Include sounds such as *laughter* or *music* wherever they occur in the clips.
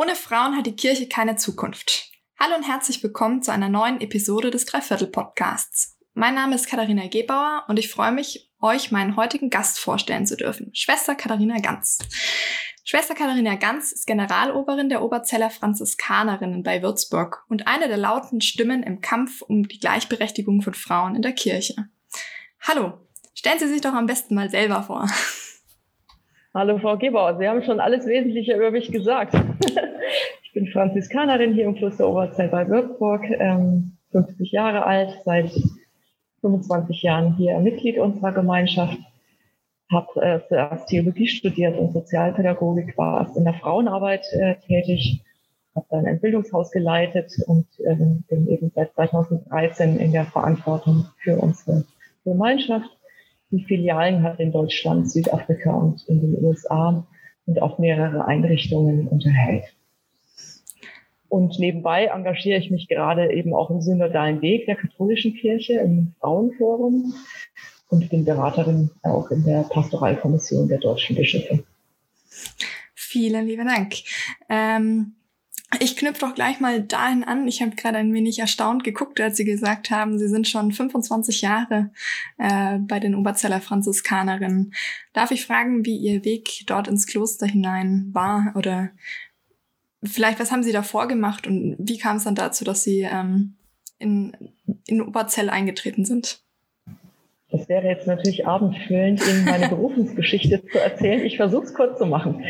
Ohne Frauen hat die Kirche keine Zukunft. Hallo und herzlich willkommen zu einer neuen Episode des Dreiviertel-Podcasts. Mein Name ist Katharina Gebauer und ich freue mich, euch meinen heutigen Gast vorstellen zu dürfen, Schwester Katharina Ganz. Schwester Katharina Ganz ist Generaloberin der Oberzeller Franziskanerinnen bei Würzburg und eine der lauten Stimmen im Kampf um die Gleichberechtigung von Frauen in der Kirche. Hallo, stellen Sie sich doch am besten mal selber vor. Hallo Frau Gebauer, Sie haben schon alles Wesentliche über mich gesagt. *laughs* ich bin Franziskanerin hier im Kloster Oberzell bei Würzburg, ähm, 50 Jahre alt, seit 25 Jahren hier Mitglied unserer Gemeinschaft. Habe äh, zuerst Theologie studiert und Sozialpädagogik, war erst in der Frauenarbeit äh, tätig, habe dann ein Bildungshaus geleitet und äh, bin eben seit 2013 in der Verantwortung für unsere Gemeinschaft die Filialen hat in Deutschland, Südafrika und in den USA und auch mehrere Einrichtungen unterhält. Und nebenbei engagiere ich mich gerade eben auch im synodalen Weg der katholischen Kirche im Frauenforum und bin Beraterin auch in der Pastoralkommission der deutschen Bischöfe. Vielen lieben Dank. Ähm ich knüpfe doch gleich mal dahin an. Ich habe gerade ein wenig erstaunt geguckt, als Sie gesagt haben, Sie sind schon 25 Jahre äh, bei den Oberzeller Franziskanerinnen. Darf ich fragen, wie Ihr Weg dort ins Kloster hinein war? Oder vielleicht, was haben Sie davor gemacht und wie kam es dann dazu, dass Sie ähm, in, in Oberzell eingetreten sind? Das wäre jetzt natürlich abendfüllend, Ihnen meine *laughs* Berufungsgeschichte zu erzählen. Ich versuche es kurz zu machen.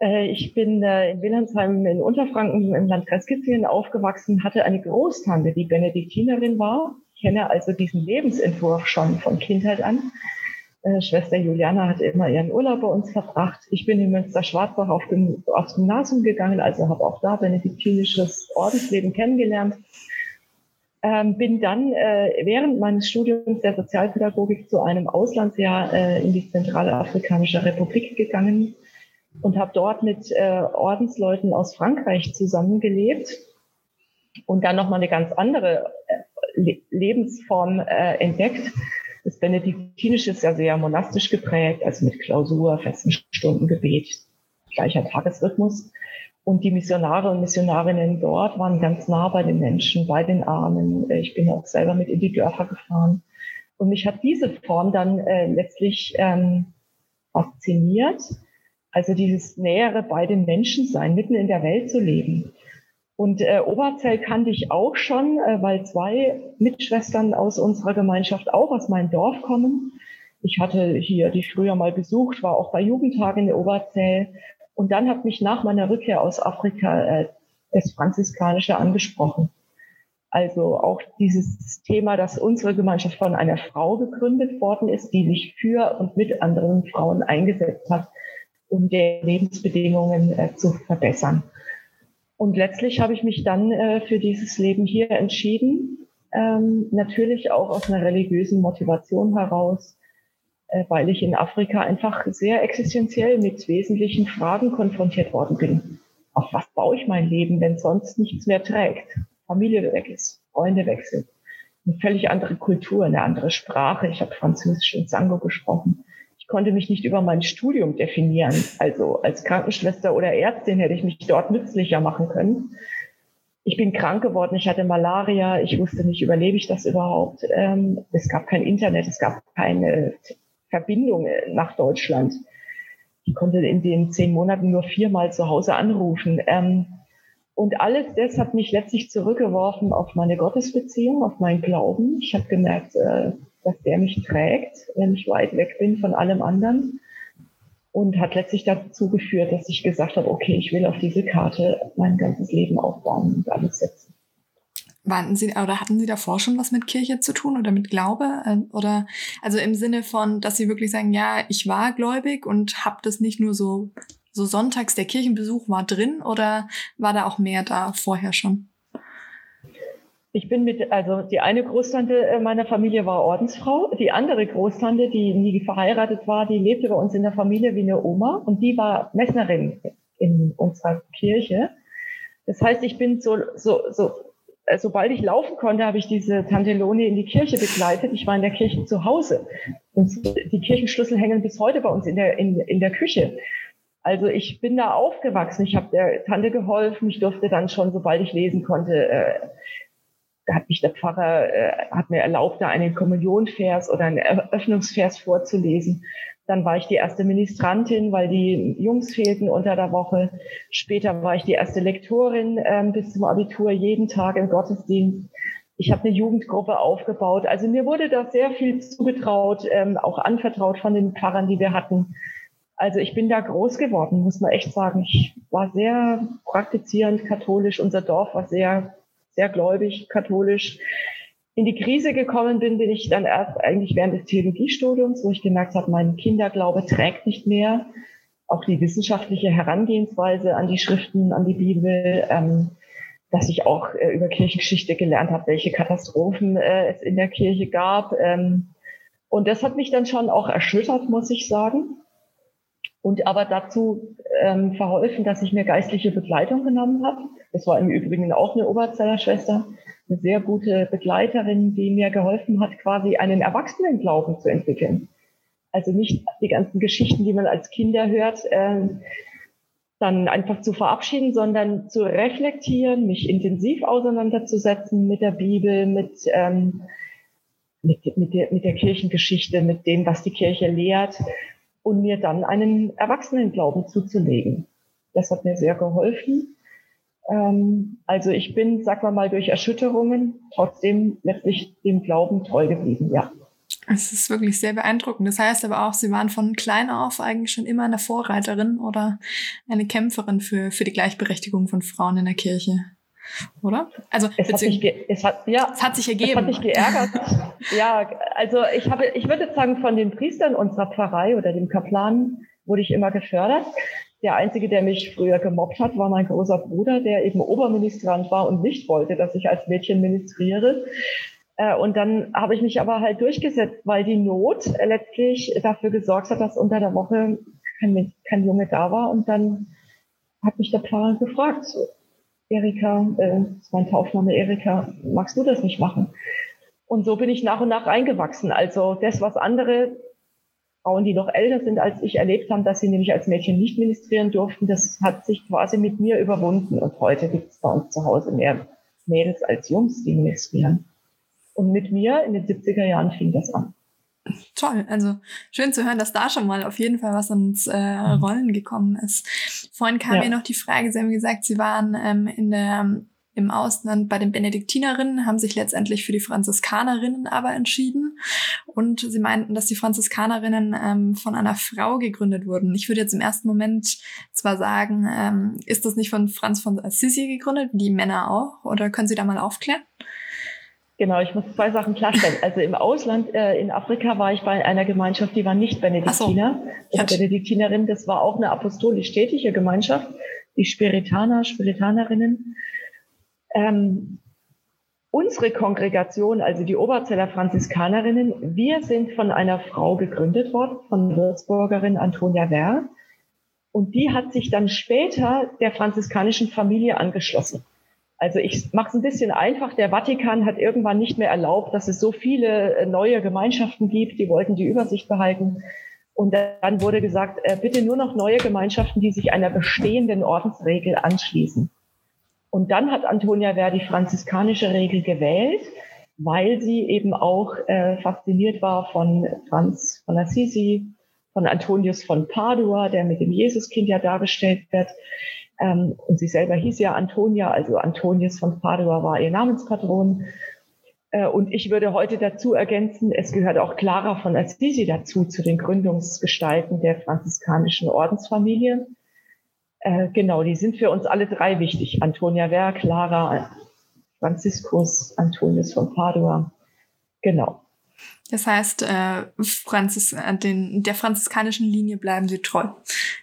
Äh, ich bin äh, in Wilhelmsheim in Unterfranken im Landkreis Kitzingen aufgewachsen, hatte eine Großtante, die Benediktinerin war. Ich kenne also diesen Lebensentwurf schon von Kindheit an. Äh, Schwester Juliana hat immer ihren Urlaub bei uns verbracht. Ich bin in Münster-Schwarzbach auf aufs Gymnasium gegangen, also habe auch da benediktinisches Ordensleben kennengelernt. Ähm, bin dann äh, während meines Studiums der Sozialpädagogik zu einem Auslandsjahr äh, in die Zentrale Afrikanische Republik gegangen und habe dort mit äh, Ordensleuten aus Frankreich zusammengelebt und dann nochmal eine ganz andere äh, Lebensform äh, entdeckt. Das Benediktinische ist ja sehr monastisch geprägt, also mit Klausur, festen Stundengebet, gleicher Tagesrhythmus. Und die Missionare und Missionarinnen dort waren ganz nah bei den Menschen, bei den Armen. Ich bin auch selber mit in die Dörfer gefahren. Und mich hat diese Form dann äh, letztlich ähm, fasziniert also dieses Nähere bei den Menschen sein, mitten in der Welt zu leben. Und äh, Oberzell kannte ich auch schon, äh, weil zwei Mitschwestern aus unserer Gemeinschaft auch aus meinem Dorf kommen. Ich hatte hier die früher mal besucht, war auch bei Jugendtagen in Oberzell. Und dann hat mich nach meiner Rückkehr aus Afrika äh, das Franziskanische angesprochen. Also auch dieses Thema, dass unsere Gemeinschaft von einer Frau gegründet worden ist, die sich für und mit anderen Frauen eingesetzt hat um die Lebensbedingungen äh, zu verbessern. Und letztlich habe ich mich dann äh, für dieses Leben hier entschieden, ähm, natürlich auch aus einer religiösen Motivation heraus, äh, weil ich in Afrika einfach sehr existenziell mit wesentlichen Fragen konfrontiert worden bin. Auf was baue ich mein Leben, wenn sonst nichts mehr trägt? Familie weg ist, Freunde sind, eine völlig andere Kultur, eine andere Sprache. Ich habe Französisch und Sango gesprochen konnte mich nicht über mein Studium definieren. Also als Krankenschwester oder Ärztin hätte ich mich dort nützlicher machen können. Ich bin krank geworden, ich hatte Malaria, ich wusste nicht, überlebe ich das überhaupt. Ähm, es gab kein Internet, es gab keine Verbindung nach Deutschland. Ich konnte in den zehn Monaten nur viermal zu Hause anrufen. Ähm, und alles das hat mich letztlich zurückgeworfen auf meine Gottesbeziehung, auf meinen Glauben. Ich habe gemerkt, äh, dass der mich trägt, wenn ich weit weg bin von allem anderen. Und hat letztlich dazu geführt, dass ich gesagt habe, okay, ich will auf diese Karte mein ganzes Leben aufbauen und alles setzen. Warten Sie oder hatten Sie davor schon was mit Kirche zu tun oder mit Glaube äh, oder also im Sinne von, dass Sie wirklich sagen, ja, ich war gläubig und habe das nicht nur so so sonntags der Kirchenbesuch war drin oder war da auch mehr da vorher schon? Ich bin mit, also die eine Großtante äh, meiner Familie war Ordensfrau. Die andere Großtante, die nie verheiratet war, die lebte bei uns in der Familie wie eine Oma und die war Messnerin in unserer Kirche. Das heißt, ich bin so, so, so, äh, sobald ich laufen konnte, habe ich diese Tante Loni in die Kirche begleitet. Ich war in der Kirche zu Hause. Und die Kirchenschlüssel hängen bis heute bei uns in der, in, in der Küche. Also ich bin da aufgewachsen. Ich habe der Tante geholfen. Ich durfte dann schon, sobald ich lesen konnte, äh, da hat mich der Pfarrer, äh, hat mir erlaubt, da einen Kommunionvers oder einen Eröffnungsvers vorzulesen. Dann war ich die erste Ministrantin, weil die Jungs fehlten unter der Woche. Später war ich die erste Lektorin ähm, bis zum Abitur, jeden Tag im Gottesdienst. Ich habe eine Jugendgruppe aufgebaut. Also mir wurde da sehr viel zugetraut, ähm, auch anvertraut von den Pfarrern, die wir hatten. Also ich bin da groß geworden, muss man echt sagen. Ich war sehr praktizierend katholisch. Unser Dorf war sehr, sehr gläubig katholisch in die Krise gekommen bin, bin ich dann erst eigentlich während des Theologiestudiums, wo ich gemerkt habe, mein Kinderglaube trägt nicht mehr. Auch die wissenschaftliche Herangehensweise an die Schriften, an die Bibel, ähm, dass ich auch äh, über Kirchengeschichte gelernt habe, welche Katastrophen äh, es in der Kirche gab. Ähm, und das hat mich dann schon auch erschüttert, muss ich sagen. Und aber dazu ähm, verholfen, dass ich mir geistliche Begleitung genommen habe. Das war im Übrigen auch eine Oberzeller Schwester, eine sehr gute Begleiterin, die mir geholfen hat, quasi einen Erwachsenenglauben zu entwickeln. Also nicht die ganzen Geschichten, die man als Kinder hört, äh, dann einfach zu verabschieden, sondern zu reflektieren, mich intensiv auseinanderzusetzen mit der Bibel, mit, ähm, mit, mit, der, mit der Kirchengeschichte, mit dem, was die Kirche lehrt und mir dann einen Erwachsenenglauben zuzulegen. Das hat mir sehr geholfen. Ähm, also ich bin, sag mal mal, durch Erschütterungen trotzdem letztlich dem Glauben treu geblieben, ja. Es ist wirklich sehr beeindruckend. Das heißt aber auch, Sie waren von klein auf eigentlich schon immer eine Vorreiterin oder eine Kämpferin für, für die Gleichberechtigung von Frauen in der Kirche. Oder? Also es hat, sich es, hat, ja, es hat sich ergeben. Es hat mich geärgert. ja, also ich habe, ich würde sagen, von den Priestern unserer Pfarrei oder dem Kaplan wurde ich immer gefördert. Der Einzige, der mich früher gemobbt hat, war mein großer Bruder, der eben Oberministrant war und nicht wollte, dass ich als Mädchen ministriere. Äh, und dann habe ich mich aber halt durchgesetzt, weil die Not letztlich dafür gesorgt hat, dass unter der Woche kein, kein Junge da war. Und dann hat mich der Pfarrer gefragt, Erika, äh, das war ein Taufname Erika, magst du das nicht machen? Und so bin ich nach und nach eingewachsen. Also das, was andere Frauen, die noch älter sind als ich, erlebt haben, dass sie nämlich als Mädchen nicht ministrieren durften, das hat sich quasi mit mir überwunden. Und heute gibt es bei uns zu Hause mehr Mädels als Jungs, die ministrieren. Und mit mir in den 70er Jahren fing das an. Toll, also schön zu hören, dass da schon mal auf jeden Fall was ins äh, mhm. Rollen gekommen ist. Vorhin kam ja. mir noch die Frage, Sie haben gesagt, Sie waren ähm, in der im Ausland bei den Benediktinerinnen, haben sich letztendlich für die Franziskanerinnen aber entschieden. Und sie meinten, dass die Franziskanerinnen ähm, von einer Frau gegründet wurden. Ich würde jetzt im ersten Moment zwar sagen, ähm, ist das nicht von Franz von Assisi gegründet, die Männer auch? Oder können Sie da mal aufklären? Genau, ich muss zwei Sachen klarstellen. *laughs* Also im Ausland, äh, in Afrika war ich bei einer Gemeinschaft, die war nicht Benediktiner. So. Also Benediktinerin, das war auch eine apostolisch tätige Gemeinschaft, die Spiritaner, Spiritanerinnen. Ähm, unsere Kongregation, also die Oberzeller Franziskanerinnen, wir sind von einer Frau gegründet worden, von Würzburgerin Antonia Werr. Und die hat sich dann später der franziskanischen Familie angeschlossen. Also ich mache es ein bisschen einfach. Der Vatikan hat irgendwann nicht mehr erlaubt, dass es so viele äh, neue Gemeinschaften gibt. Die wollten die Übersicht behalten. Und dann wurde gesagt, äh, bitte nur noch neue Gemeinschaften, die sich einer bestehenden Ordensregel anschließen. Und dann hat Antonia Ver die franziskanische Regel gewählt, weil sie eben auch äh, fasziniert war von Franz von Assisi, von Antonius von Padua, der mit dem Jesuskind ja dargestellt wird. Ähm, und sie selber hieß ja Antonia, also Antonius von Padua war ihr Namenspatron. Äh, und ich würde heute dazu ergänzen, es gehört auch Clara von Assisi dazu, zu den Gründungsgestalten der franziskanischen Ordensfamilie. Äh, genau, die sind für uns alle drei wichtig. Antonia Ver, Clara, Franziskus, Antonius von Padua. Genau. Das heißt, äh, Franzis, äh, den, der franziskanischen Linie bleiben Sie treu.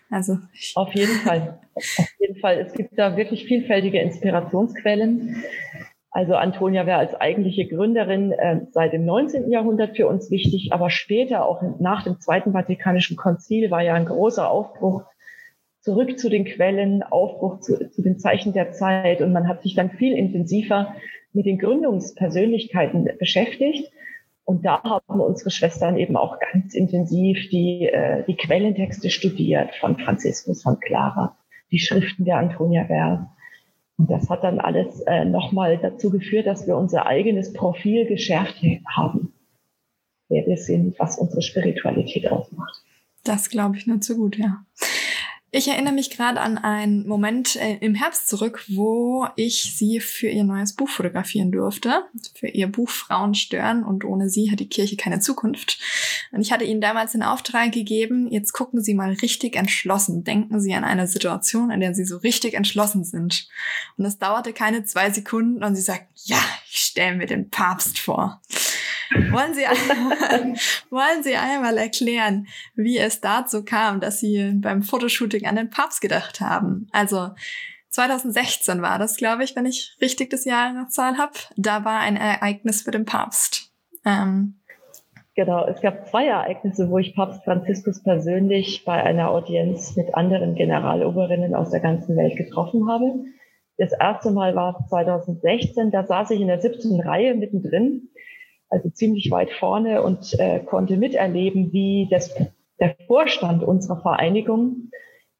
Also auf jeden Fall, auf jeden Fall. Es gibt da wirklich vielfältige Inspirationsquellen. Also Antonia wäre als eigentliche Gründerin äh, seit dem 19. Jahrhundert für uns wichtig, aber später, auch nach dem Zweiten Vatikanischen Konzil, war ja ein großer Aufbruch zurück zu den Quellen, Aufbruch zu, zu den Zeichen der Zeit und man hat sich dann viel intensiver mit den Gründungspersönlichkeiten beschäftigt Und da haben unsere Schwestern eben auch ganz intensiv die, äh, die Quellentexte studiert von Franziskus, von Clara, die Schriften der Antonia Vers. Und das hat dann alles äh, nochmal dazu geführt, dass wir unser eigenes Profil geschärft haben. Wer wir sind, was unsere Spiritualität ausmacht. Das glaube ich nur zu gut, ja. Ich erinnere mich gerade an einen Moment äh, im Herbst zurück, wo ich sie für ihr neues Buch fotografieren durfte. Für ihr Buch Frauen stören und ohne sie hat die Kirche keine Zukunft. Und ich hatte ihnen damals den Auftrag gegeben, jetzt gucken Sie mal richtig entschlossen. Denken Sie an eine Situation, in der Sie so richtig entschlossen sind. Und es dauerte keine zwei Sekunden und sie sagt, ja, ich stelle mir den Papst vor. Wollen Sie, *laughs* wollen Sie einmal erklären, wie es dazu kam, dass Sie beim Fotoshooting an den Papst gedacht haben? Also 2016 war das, glaube ich, wenn ich richtig das Jahreszahl habe. Da war ein Ereignis für den Papst. Ähm, Genau, es gab zwei Ereignisse, wo ich Papst Franziskus persönlich bei einer Audienz mit anderen Generaloberinnen aus der ganzen Welt getroffen habe. Das erste Mal war 2016, da saß ich in der siebten Reihe mittendrin also ziemlich weit vorne und äh, konnte miterleben, wie das, der Vorstand unserer Vereinigung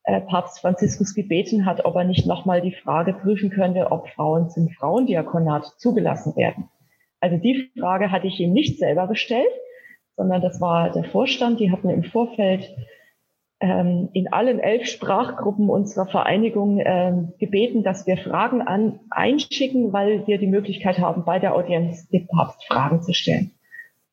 äh, Papst Franziskus gebeten hat, ob er nicht nochmal die Frage prüfen könnte, ob Frauen zum Frauendiakonat zugelassen werden. Also die Frage hatte ich ihm nicht selber gestellt, sondern das war der Vorstand. Die hatten im Vorfeld ähm, in allen elf Sprachgruppen unserer Vereinigung ähm, gebeten, dass wir Fragen an, einschicken, weil wir die Möglichkeit haben, bei der Audienz dem Papst Fragen zu stellen.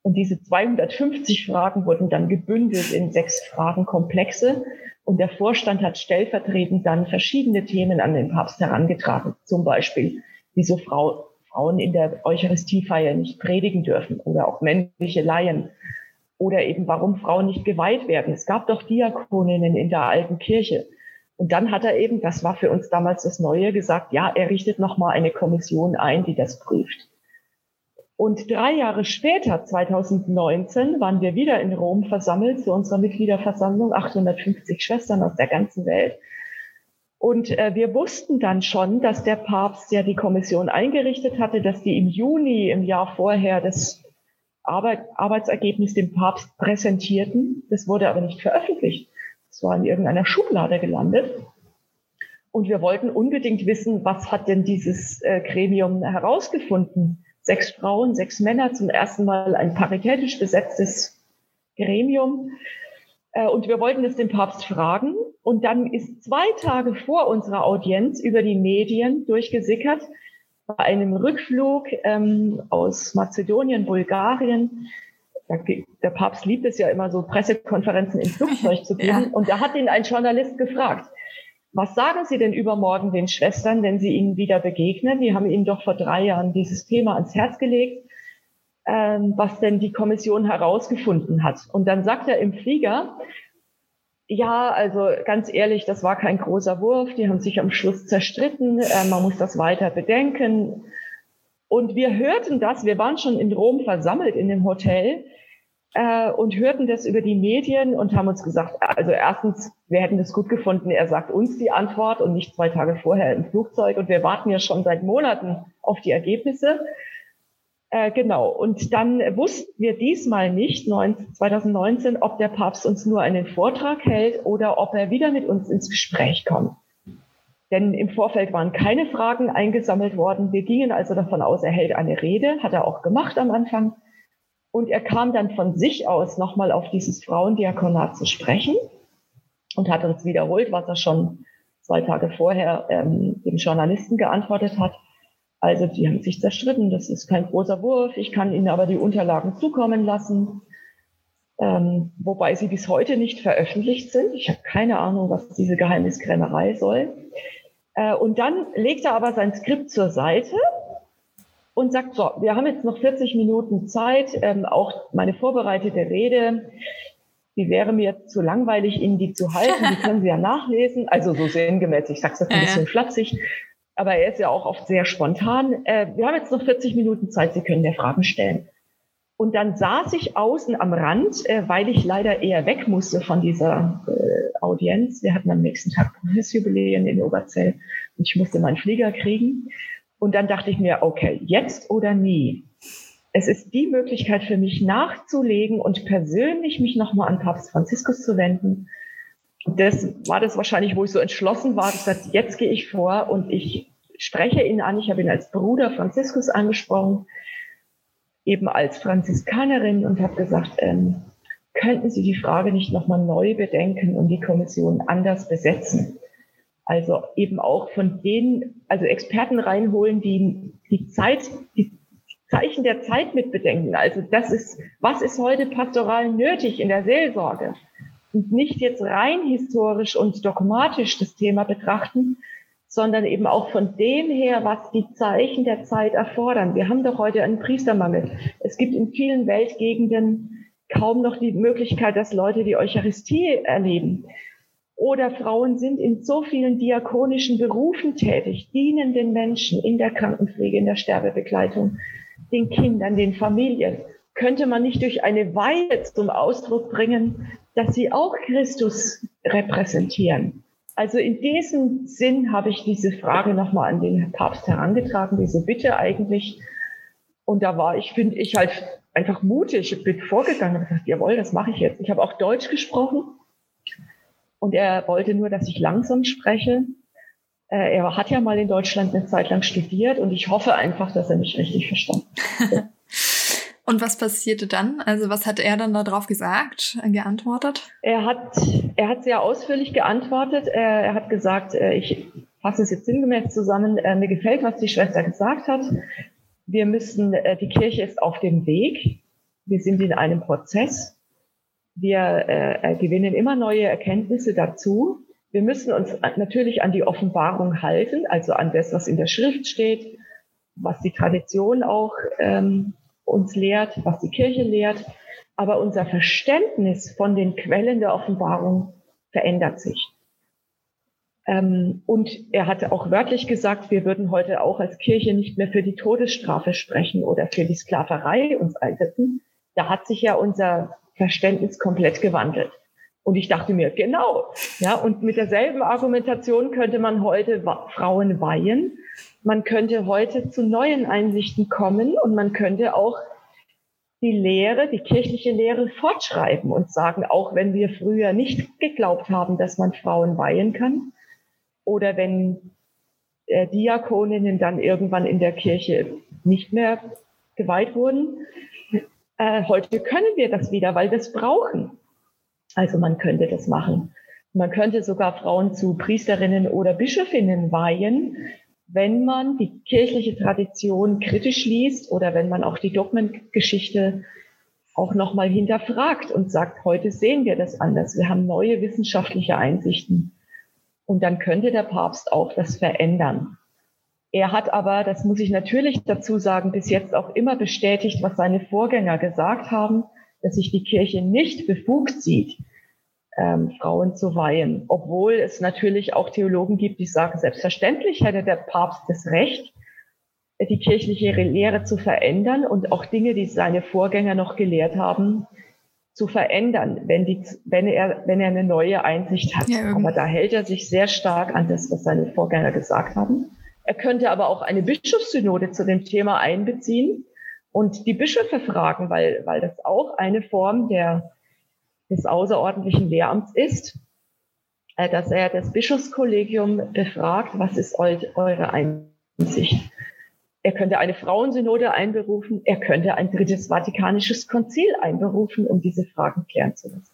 Und diese 250 Fragen wurden dann gebündelt in sechs Fragenkomplexe. Und der Vorstand hat stellvertretend dann verschiedene Themen an den Papst herangetragen. Zum Beispiel, wieso Frau, Frauen in der Eucharistiefeier nicht predigen dürfen oder auch männliche Laien oder eben, warum Frauen nicht geweiht werden. Es gab doch Diakoninnen in der alten Kirche. Und dann hat er eben, das war für uns damals das Neue, gesagt, ja, er richtet nochmal eine Kommission ein, die das prüft. Und drei Jahre später, 2019, waren wir wieder in Rom versammelt zu unserer Mitgliederversammlung, 850 Schwestern aus der ganzen Welt. Und äh, wir wussten dann schon, dass der Papst ja die Kommission eingerichtet hatte, dass die im Juni im Jahr vorher das Arbeit, Arbeitsergebnis dem Papst präsentierten. Das wurde aber nicht veröffentlicht. Es war in irgendeiner Schublade gelandet. Und wir wollten unbedingt wissen, was hat denn dieses äh, Gremium herausgefunden? Sechs Frauen, sechs Männer, zum ersten Mal ein paritätisch besetztes Gremium. Äh, und wir wollten es dem Papst fragen. Und dann ist zwei Tage vor unserer Audienz über die Medien durchgesickert, bei einem Rückflug ähm, aus Mazedonien, Bulgarien. Der Papst liebt es ja immer so Pressekonferenzen im Flugzeug zu *laughs* geben. Ja. Und da hat ihn ein Journalist gefragt, was sagen Sie denn übermorgen den Schwestern, wenn Sie ihnen wieder begegnen? Die haben Ihnen doch vor drei Jahren dieses Thema ans Herz gelegt, ähm, was denn die Kommission herausgefunden hat. Und dann sagt er im Flieger, ja, also ganz ehrlich, das war kein großer Wurf. Die haben sich am Schluss zerstritten. Äh, man muss das weiter bedenken. Und wir hörten das, wir waren schon in Rom versammelt in dem Hotel äh, und hörten das über die Medien und haben uns gesagt, also erstens, wir hätten das gut gefunden, er sagt uns die Antwort und nicht zwei Tage vorher im Flugzeug. Und wir warten ja schon seit Monaten auf die Ergebnisse. Äh, genau. Und dann wussten wir diesmal nicht, 2019, ob der Papst uns nur einen Vortrag hält oder ob er wieder mit uns ins Gespräch kommt. Denn im Vorfeld waren keine Fragen eingesammelt worden. Wir gingen also davon aus, er hält eine Rede, hat er auch gemacht am Anfang. Und er kam dann von sich aus nochmal auf dieses Frauendiakonat zu sprechen und hat uns wiederholt, was er schon zwei Tage vorher ähm, dem Journalisten geantwortet hat. Also die haben sich zerstritten, das ist kein großer Wurf. Ich kann Ihnen aber die Unterlagen zukommen lassen, ähm, wobei sie bis heute nicht veröffentlicht sind. Ich habe keine Ahnung, was diese Geheimniskrämerei soll. Äh, und dann legt er aber sein Skript zur Seite und sagt, so, wir haben jetzt noch 40 Minuten Zeit, ähm, auch meine vorbereitete Rede, die wäre mir zu langweilig, Ihnen die zu halten, die *laughs* können Sie ja nachlesen. Also so sinngemäß, ich sage es jetzt ein bisschen flapsig aber er ist ja auch oft sehr spontan. Äh, wir haben jetzt noch 40 Minuten Zeit, Sie können mir Fragen stellen. Und dann saß ich außen am Rand, äh, weil ich leider eher weg musste von dieser äh, Audienz. Wir hatten am nächsten Tag Jubiläen in Oberzell und ich musste meinen Flieger kriegen. Und dann dachte ich mir, okay, jetzt oder nie. es ist die Möglichkeit für mich nachzulegen und persönlich mich nochmal an Papst Franziskus zu wenden. Das war das wahrscheinlich, wo ich so entschlossen war, dass jetzt gehe ich vor und ich spreche ihn an. Ich habe ihn als Bruder Franziskus angesprochen, eben als Franziskanerin und habe gesagt, ähm, könnten Sie die Frage nicht nochmal neu bedenken und die Kommission anders besetzen? Also eben auch von denen, also Experten reinholen, die die Zeit, die Zeichen der Zeit mit bedenken. Also das ist, was ist heute pastoral nötig in der Seelsorge? Und nicht jetzt rein historisch und dogmatisch das Thema betrachten, sondern eben auch von dem her, was die Zeichen der Zeit erfordern. Wir haben doch heute einen Priestermangel. Es gibt in vielen Weltgegenden kaum noch die Möglichkeit, dass Leute die Eucharistie erleben. Oder Frauen sind in so vielen diakonischen Berufen tätig, dienen den Menschen in der Krankenpflege, in der Sterbebegleitung, den Kindern, den Familien. Könnte man nicht durch eine Weihe zum Ausdruck bringen, dass sie auch Christus repräsentieren? Also in diesem Sinn habe ich diese Frage nochmal an den Papst herangetragen, diese Bitte eigentlich. Und da war ich, finde ich halt einfach mutig, bin vorgegangen und gesagt, jawohl, das mache ich jetzt. Ich habe auch Deutsch gesprochen und er wollte nur, dass ich langsam spreche. Äh, er hat ja mal in Deutschland eine Zeit lang studiert und ich hoffe einfach, dass er mich richtig verstanden hat. *laughs* Und was passierte dann? Also was hat er dann darauf gesagt, geantwortet? Er hat, er hat sehr ausführlich geantwortet. Er, er hat gesagt, äh, ich fasse es jetzt sinngemäß zusammen, äh, mir gefällt, was die Schwester gesagt hat. Wir müssen, die Kirche ist auf dem Weg. Wir sind in einem Prozess. Wir äh, gewinnen immer neue Erkenntnisse dazu. Wir müssen uns natürlich an die Offenbarung halten, also an das, was in der Schrift steht, was die Tradition auch ähm, uns lehrt, was die Kirche lehrt. Aber unser Verständnis von den Quellen der Offenbarung verändert sich. Ähm, und er hatte auch wörtlich gesagt, wir würden heute auch als Kirche nicht mehr für die Todesstrafe sprechen oder für die Sklaverei uns einsetzen. Da hat sich ja unser Verständnis komplett gewandelt. Und ich dachte mir, genau, ja, und mit derselben Argumentation könnte man heute Frauen weihen. Man könnte heute zu neuen Einsichten kommen und man könnte auch die Lehre, die kirchliche Lehre fortschreiben und sagen, auch wenn wir früher nicht geglaubt haben, dass man Frauen weihen kann oder wenn äh, Diakoninnen dann irgendwann in der Kirche nicht mehr geweiht wurden, äh, heute können wir das wieder, weil wir es brauchen. Also man könnte das machen. Man könnte sogar Frauen zu Priesterinnen oder Bischöfinnen weihen, wenn man die kirchliche Tradition kritisch liest oder wenn man auch die Dogmengeschichte auch nochmal hinterfragt und sagt, heute sehen wir das anders. Wir haben neue wissenschaftliche Einsichten. Und dann könnte der Papst auch das verändern. Er hat aber, das muss ich natürlich dazu sagen, bis jetzt auch immer bestätigt, was seine Vorgänger gesagt haben, dass sich die Kirche nicht befugt sieht, ähm, Frauen zu weihen. Obwohl es natürlich auch Theologen gibt, die sagen, selbstverständlich hätte der Papst das Recht, die kirchliche Lehre zu verändern und auch Dinge, die seine Vorgänger noch gelehrt haben, zu verändern, wenn, die, wenn, er, wenn er eine neue Einsicht hat. Ja, aber da hält er sich sehr stark an das, was seine Vorgänger gesagt haben. Er könnte aber auch eine Bischofssynode zu dem Thema einbeziehen und die Bischöfe fragen, weil, weil das auch eine Form der, des außerordentlichen Lehramts ist, äh, dass er das Bischofskollegium befragt, was ist eure Einsicht? Er könnte eine Frauensynode einberufen, er könnte ein drittes Vatikanisches Konzil einberufen, um diese Fragen klären zu lassen.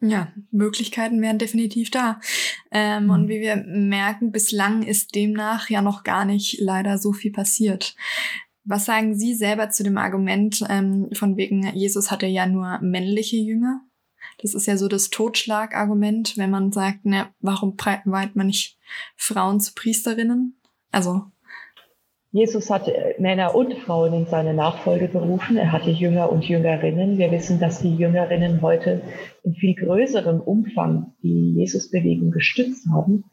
Ja, Möglichkeiten wären definitiv da. Ähm, mhm. Und wie wir merken, bislang ist demnach ja noch gar nicht leider so viel passiert. Was sagen Sie selber zu dem Argument ähm, von wegen, Jesus hatte ja nur männliche Jünger? Das ist ja so das Totschlagargument, wenn man sagt, ne, warum weiht man nicht Frauen zu Priesterinnen? Also Jesus hat Männer und Frauen in seine Nachfolge berufen. Er hatte Jünger und Jüngerinnen. Wir wissen, dass die Jüngerinnen heute in viel größerem Umfang die Jesusbewegung gestützt haben.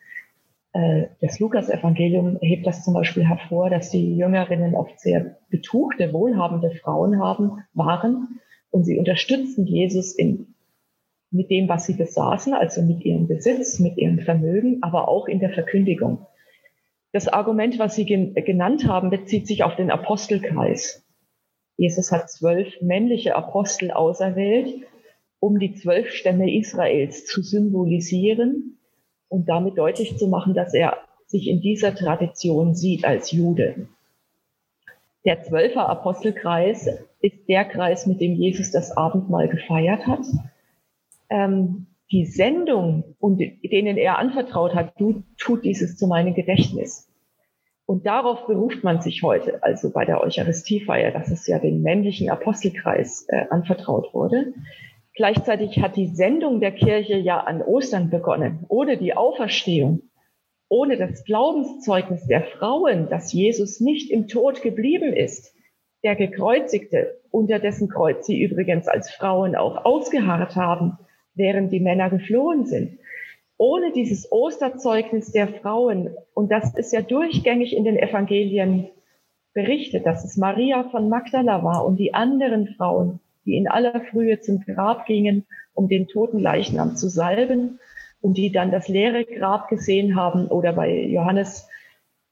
Äh, das Lukas-Evangelium hebt das zum Beispiel hervor, dass die Jüngerinnen oft sehr betuchte, wohlhabende Frauen haben, waren und sie unterstützten Jesus in, mit dem, was sie besaßen, also mit ihrem Besitz, mit ihrem Vermögen, aber auch in der Verkündigung. Das Argument, was Sie gen genannt haben, bezieht sich auf den Apostelkreis. Jesus hat zwölf männliche Apostel auserwählt, um die zwölf Stämme Israels zu symbolisieren und damit deutlich zu machen, dass er sich in dieser Tradition sieht als Jude. Der zwölfer Apostelkreis ist der Kreis, mit dem Jesus das Abendmahl gefeiert hat. Ähm, die Sendung, und denen er anvertraut hat, du tut dieses zu meinem Gedächtnis. Und darauf beruft man sich heute, also bei der Eucharistiefeier, dass es ja den männlichen Apostelkreis äh, anvertraut wurde. Gleichzeitig hat die Sendung der Kirche ja an Ostern begonnen. Ohne die Auferstehung, ohne das Glaubenszeugnis der Frauen, dass Jesus nicht im Tod geblieben ist, der Gekreuzigte, unter dessen Kreuz sie übrigens als Frauen auch ausgeharrt haben, während die Männer geflohen sind. Ohne dieses Osterzeugnis der Frauen, und das ist ja durchgängig in den Evangelien berichtet, dass es Maria von Magdala war und die anderen Frauen, die in aller Frühe zum Grab gingen, um den toten Leichnam zu salben und die dann das leere Grab gesehen haben oder bei Johannes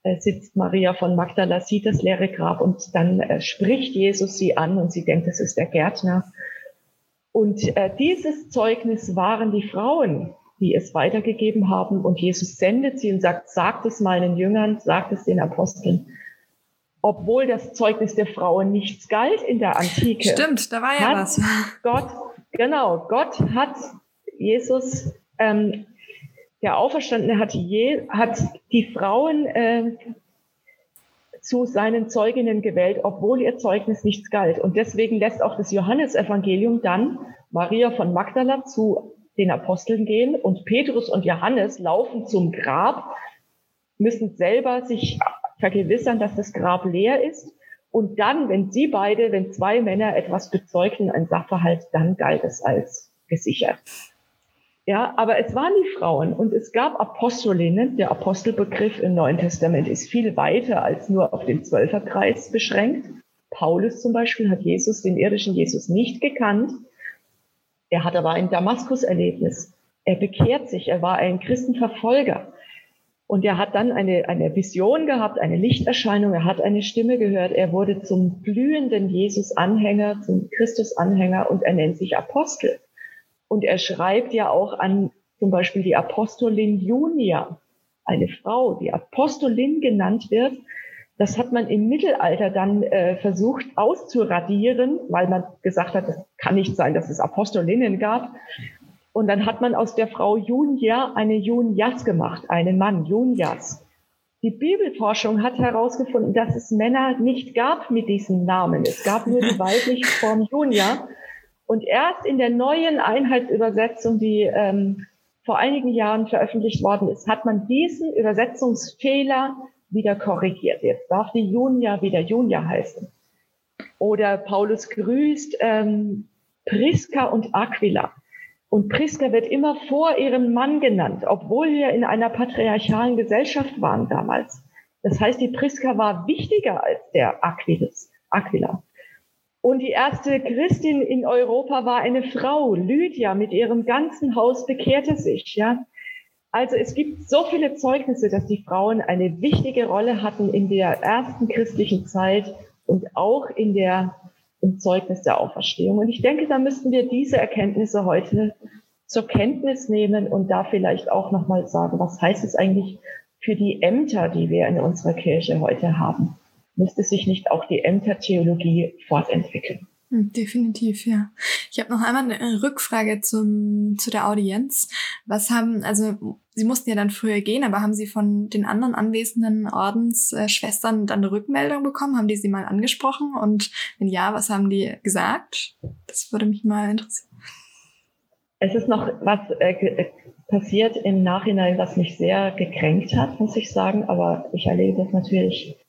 äh, sitzt Maria von Magdala, sieht das leere Grab und dann äh, spricht Jesus sie an und sie denkt, es ist der Gärtner. Und äh, dieses Zeugnis waren die Frauen, die es weitergegeben haben. Und Jesus sendet sie und sagt, sagt es meinen Jüngern, sagt es den Aposteln. Obwohl das Zeugnis der Frauen nichts galt in der Antike. Stimmt, da war ja was. *laughs* Gott, genau, Gott hat Jesus, ähm, der Auferstandene hat, je, hat die Frauen äh, zu seinen Zeuginnen gewählt, obwohl ihr Zeugnis nichts galt. Und deswegen lässt auch das Johannesevangelium dann Maria von Magdala zu den Aposteln gehen und Petrus und Johannes laufen zum Grab, müssen selber sich vergewissern, dass das Grab leer ist. Und dann, wenn sie beide, wenn zwei Männer etwas bezeugten, ein Sachverhalt, dann galt es als gesichert. Ja, aber es waren die Frauen und es gab Apostolinnen. Der Apostelbegriff im Neuen Testament ist viel weiter als nur auf den Zwölferkreis beschränkt. Paulus zum Beispiel hat Jesus, den irdischen Jesus, nicht gekannt. Er hat aber ein Damaskus-Erlebnis. Er bekehrt sich. Er war ein Christenverfolger. Und er hat dann eine, eine Vision gehabt, eine Lichterscheinung. Er hat eine Stimme gehört. Er wurde zum blühenden Jesus-Anhänger, zum Christus-Anhänger und er nennt sich Apostel. Und er schreibt ja auch an zum Beispiel die Apostolin Junia, eine Frau, die Apostolin genannt wird. Das hat man im Mittelalter dann äh, versucht auszuradieren, weil man gesagt hat, es kann nicht sein, dass es Apostolinnen gab. Und dann hat man aus der Frau Junia eine Junias gemacht, einen Mann, Junias. Die Bibelforschung hat herausgefunden, dass es Männer nicht gab mit diesem Namen. Es gab nur die weibliche Form Junia. Und erst in der neuen Einheitsübersetzung, die ähm, vor einigen Jahren veröffentlicht worden ist, hat man diesen Übersetzungsfehler wieder korrigiert. Jetzt darf die Junia wieder Junia heißen. Oder Paulus grüßt ähm, Priska und Aquila. Und Priska wird immer vor ihrem Mann genannt, obwohl wir in einer patriarchalen Gesellschaft waren damals. Das heißt, die Priska war wichtiger als der Aquilus, Aquila. Und die erste Christin in Europa war eine Frau, Lydia, mit ihrem ganzen Haus bekehrte sich, ja. Also es gibt so viele Zeugnisse, dass die Frauen eine wichtige Rolle hatten in der ersten christlichen Zeit und auch in der, im Zeugnis der Auferstehung. Und ich denke, da müssten wir diese Erkenntnisse heute zur Kenntnis nehmen und da vielleicht auch nochmal sagen, was heißt es eigentlich für die Ämter, die wir in unserer Kirche heute haben? Müsste sich nicht auch die Ämtertheologie fortentwickeln. Hm, definitiv, ja. Ich habe noch einmal eine Rückfrage zum, zu der Audienz. Was haben, also Sie mussten ja dann früher gehen, aber haben Sie von den anderen anwesenden Ordensschwestern dann eine Rückmeldung bekommen? Haben die Sie mal angesprochen? Und wenn ja, was haben die gesagt? Das würde mich mal interessieren. Es ist noch was äh, passiert im Nachhinein, was mich sehr gekränkt hat, muss ich sagen. Aber ich erlebe das natürlich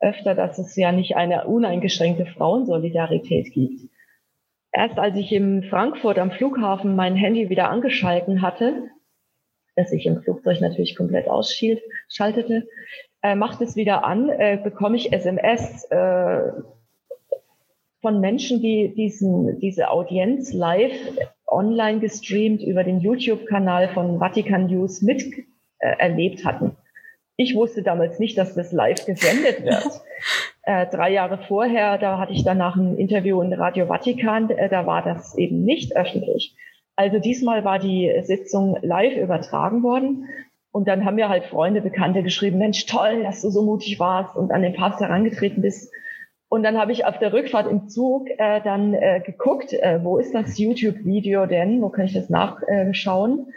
öfter, dass es ja nicht eine uneingeschränkte Frauensolidarität gibt. Erst als ich in Frankfurt am Flughafen mein Handy wieder angeschalten hatte, das ich im Flugzeug natürlich komplett ausschaltete, äh, macht es wieder an, äh, bekomme ich SMS äh, von Menschen, die diesen, diese Audienz live online gestreamt über den YouTube-Kanal von Vatikan News miterlebt äh, hatten. Ich wusste damals nicht, dass das live gesendet wird. Äh, drei Jahre vorher, da hatte ich danach ein Interview in Radio Vatikan, äh, da war das eben nicht öffentlich. Also diesmal war die Sitzung live übertragen worden. Und dann haben mir halt Freunde, Bekannte geschrieben, Mensch, toll, dass du so mutig warst und an den Papst herangetreten bist. Und dann habe ich auf der Rückfahrt im Zug äh, dann äh, geguckt, äh, wo ist das YouTube-Video denn, wo kann ich das nachschauen?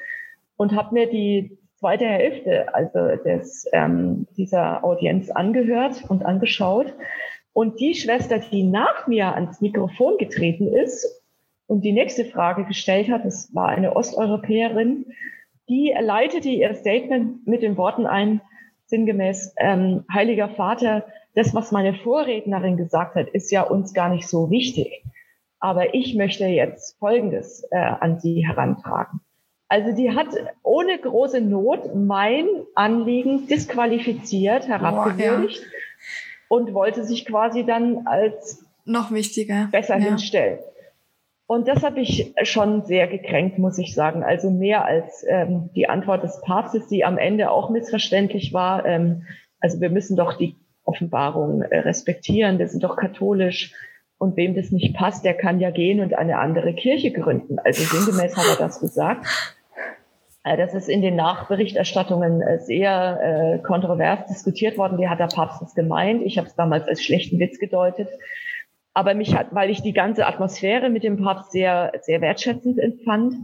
und habe mir die zweite Hälfte also des, ähm, dieser Audienz angehört und angeschaut. Und die Schwester, die nach mir ans Mikrofon getreten ist und die nächste Frage gestellt hat, das war eine Osteuropäerin, die leitete ihr Statement mit den Worten ein, sinngemäß, ähm, Heiliger Vater, das, was meine Vorrednerin gesagt hat, ist ja uns gar nicht so wichtig. Aber ich möchte jetzt Folgendes äh, an Sie herantragen. Also die hat ohne große Not mein Anliegen disqualifiziert, herabgewürdigt ja. und wollte sich quasi dann als noch wichtiger besser ja. hinstellen. Und das habe ich schon sehr gekränkt, muss ich sagen. Also mehr als ähm, die Antwort des Papstes, die am Ende auch missverständlich war. Ähm, also wir müssen doch die Offenbarung äh, respektieren. Wir sind doch katholisch. Und wem das nicht passt, der kann ja gehen und eine andere Kirche gründen. Also sinngemäß hat er das gesagt. Äh, das ist in den Nachberichterstattungen äh, sehr äh, kontrovers diskutiert worden. Wie hat der Papst das gemeint? Ich habe es damals als schlechten Witz gedeutet. Aber mich hat, weil ich die ganze Atmosphäre mit dem Papst sehr, sehr wertschätzend empfand.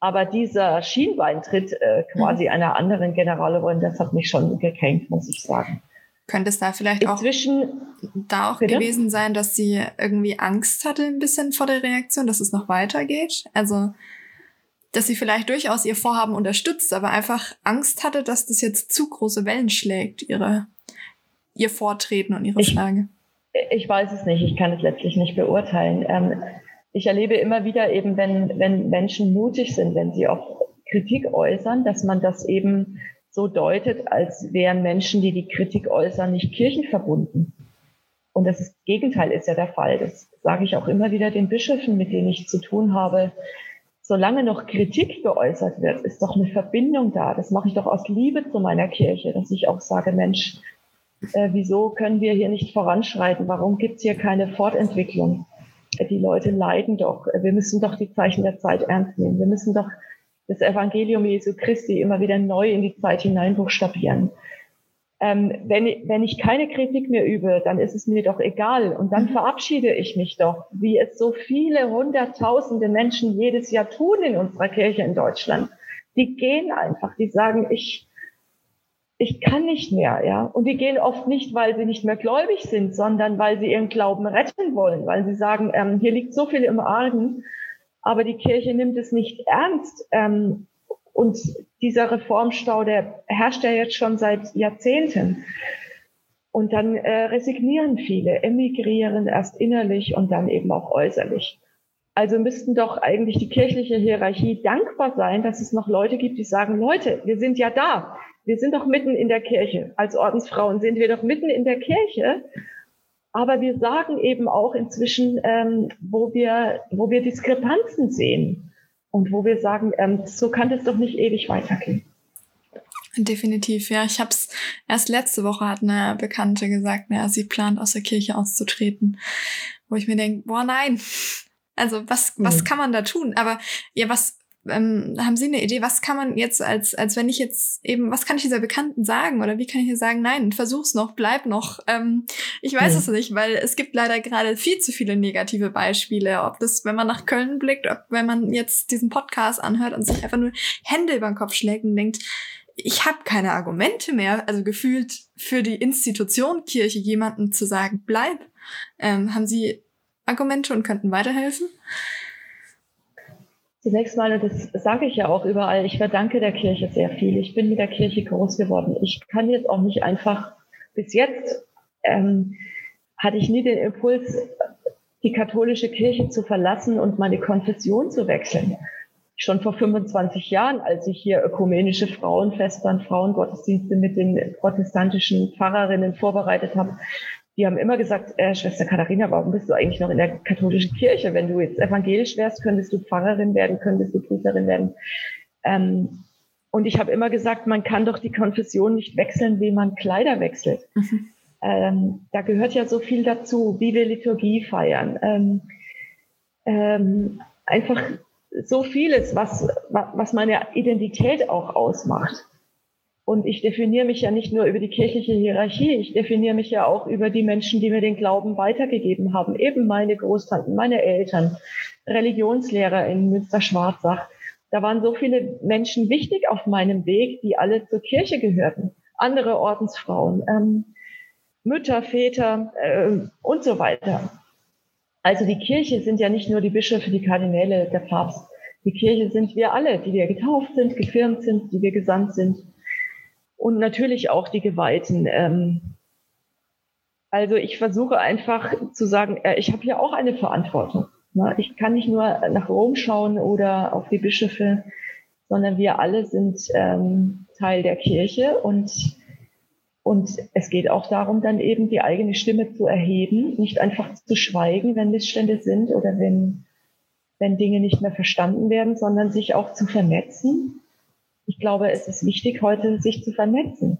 Aber dieser Schienbeintritt äh, quasi mhm. einer anderen Generalin, das hat mich schon gekränkt, muss ich sagen. Könnte es da vielleicht Inzwischen, auch da auch bitte? gewesen sein, dass sie irgendwie Angst hatte ein bisschen vor der Reaktion, dass es noch weitergeht? Also dass sie vielleicht durchaus ihr Vorhaben unterstützt, aber einfach Angst hatte, dass das jetzt zu große Wellen schlägt, ihre, ihr Vortreten und ihre ich, Frage. Ich weiß es nicht, ich kann es letztlich nicht beurteilen. Ähm, ich erlebe immer wieder eben, wenn, wenn Menschen mutig sind, wenn sie auch Kritik äußern, dass man das eben so deutet, als wären Menschen, die die Kritik äußern, nicht kirchenverbunden. Und das, ist, das Gegenteil ist ja der Fall. Das sage ich auch immer wieder den Bischöfen, mit denen ich zu tun habe solange noch Kritik geäußert wird, ist doch eine Verbindung da. Das mache ich doch aus Liebe zu meiner Kirche, dass ich auch sage, Mensch, äh, wieso können wir hier nicht voranschreiten? Warum gibt es hier keine Fortentwicklung? Äh, die Leute leiden doch. Äh, wir müssen doch die Zeichen der Zeit ernst nehmen. Wir müssen doch das Evangelium Jesu Christi immer wieder neu in die Zeit hinein buchstabieren ähm, wenn, wenn ich keine Kritik mehr übe, dann ist es mir doch egal. Und dann mhm. verabschiede ich mich doch, wie es so viele hunderttausende Menschen jedes Jahr tun in unserer Kirche in Deutschland. Die gehen einfach, die sagen, ich, ich kann nicht mehr, ja. Und die gehen oft nicht, weil sie nicht mehr gläubig sind, sondern weil sie ihren Glauben retten wollen, weil sie sagen, ähm, hier liegt so viel im Argen, aber die Kirche nimmt es nicht ernst. Ähm, und dieser Reformstau, der herrscht ja jetzt schon seit Jahrzehnten. Und dann äh, resignieren viele, emigrieren erst innerlich und dann eben auch äußerlich. Also müssten doch eigentlich die kirchliche Hierarchie dankbar sein, dass es noch Leute gibt, die sagen, Leute, wir sind ja da. Wir sind doch mitten in der Kirche. Als Ordensfrauen sind wir doch mitten in der Kirche. Aber wir sagen eben auch inzwischen, ähm, wo wir, wo wir Diskrepanzen sehen und wo wir sagen, ähm, so kann das doch nicht ewig weitergehen. Definitiv, ja. Ich habe es erst letzte Woche hat eine Bekannte gesagt, naja, sie plant aus der Kirche auszutreten, wo ich mir denke, boah, nein. Also was was mhm. kann man da tun? Aber ja, was ähm, haben Sie eine Idee, was kann man jetzt als, als wenn ich jetzt eben, was kann ich dieser Bekannten sagen? Oder wie kann ich ihr sagen, nein, versuch's noch, bleib noch. Ähm, ich weiß mhm. es nicht, weil es gibt leider gerade viel zu viele negative Beispiele. Ob das, wenn man nach Köln blickt, ob wenn man jetzt diesen Podcast anhört und sich einfach nur Hände über den Kopf schlägt und denkt, ich habe keine Argumente mehr, also gefühlt für die Institution Kirche jemanden zu sagen, bleib. Ähm, haben Sie Argumente und könnten weiterhelfen? Zunächst mal, das sage ich ja auch überall, ich verdanke der Kirche sehr viel. Ich bin mit der Kirche groß geworden. Ich kann jetzt auch nicht einfach, bis jetzt ähm, hatte ich nie den Impuls, die katholische Kirche zu verlassen und meine Konfession zu wechseln. Schon vor 25 Jahren, als ich hier ökumenische Frauenfeste und Frauengottesdienste mit den protestantischen Pfarrerinnen vorbereitet habe, die haben immer gesagt, äh, Schwester Katharina, warum bist du eigentlich noch in der katholischen Kirche? Wenn du jetzt evangelisch wärst, könntest du Pfarrerin werden, könntest du Priesterin werden. Ähm, und ich habe immer gesagt, man kann doch die Konfession nicht wechseln, wie man Kleider wechselt. Mhm. Ähm, da gehört ja so viel dazu, wie wir Liturgie feiern. Ähm, ähm, einfach so vieles, was, was meine Identität auch ausmacht. Und ich definiere mich ja nicht nur über die kirchliche Hierarchie, ich definiere mich ja auch über die Menschen, die mir den Glauben weitergegeben haben. Eben meine Großtanten, meine Eltern, Religionslehrer in Münster-Schwarzach. Da waren so viele Menschen wichtig auf meinem Weg, die alle zur Kirche gehörten. Andere Ordensfrauen, ähm, Mütter, Väter äh, und so weiter. Also die Kirche sind ja nicht nur die Bischöfe, die Kardinäle, der Papst. Die Kirche sind wir alle, die wir getauft sind, gefirmt sind, die wir gesandt sind. Und natürlich auch die Geweihten. Ähm, also ich versuche einfach zu sagen, äh, ich habe hier auch eine Verantwortung. Ne? Ich kann nicht nur nach Rom schauen oder auf die Bischöfe, sondern wir alle sind ähm, Teil der Kirche und und es geht auch darum, dann eben die eigene Stimme zu erheben, nicht einfach zu schweigen, wenn Missstände sind oder wenn, wenn Dinge nicht mehr verstanden werden, sondern sich auch zu vernetzen. Ich glaube, es ist wichtig, heute sich zu vernetzen,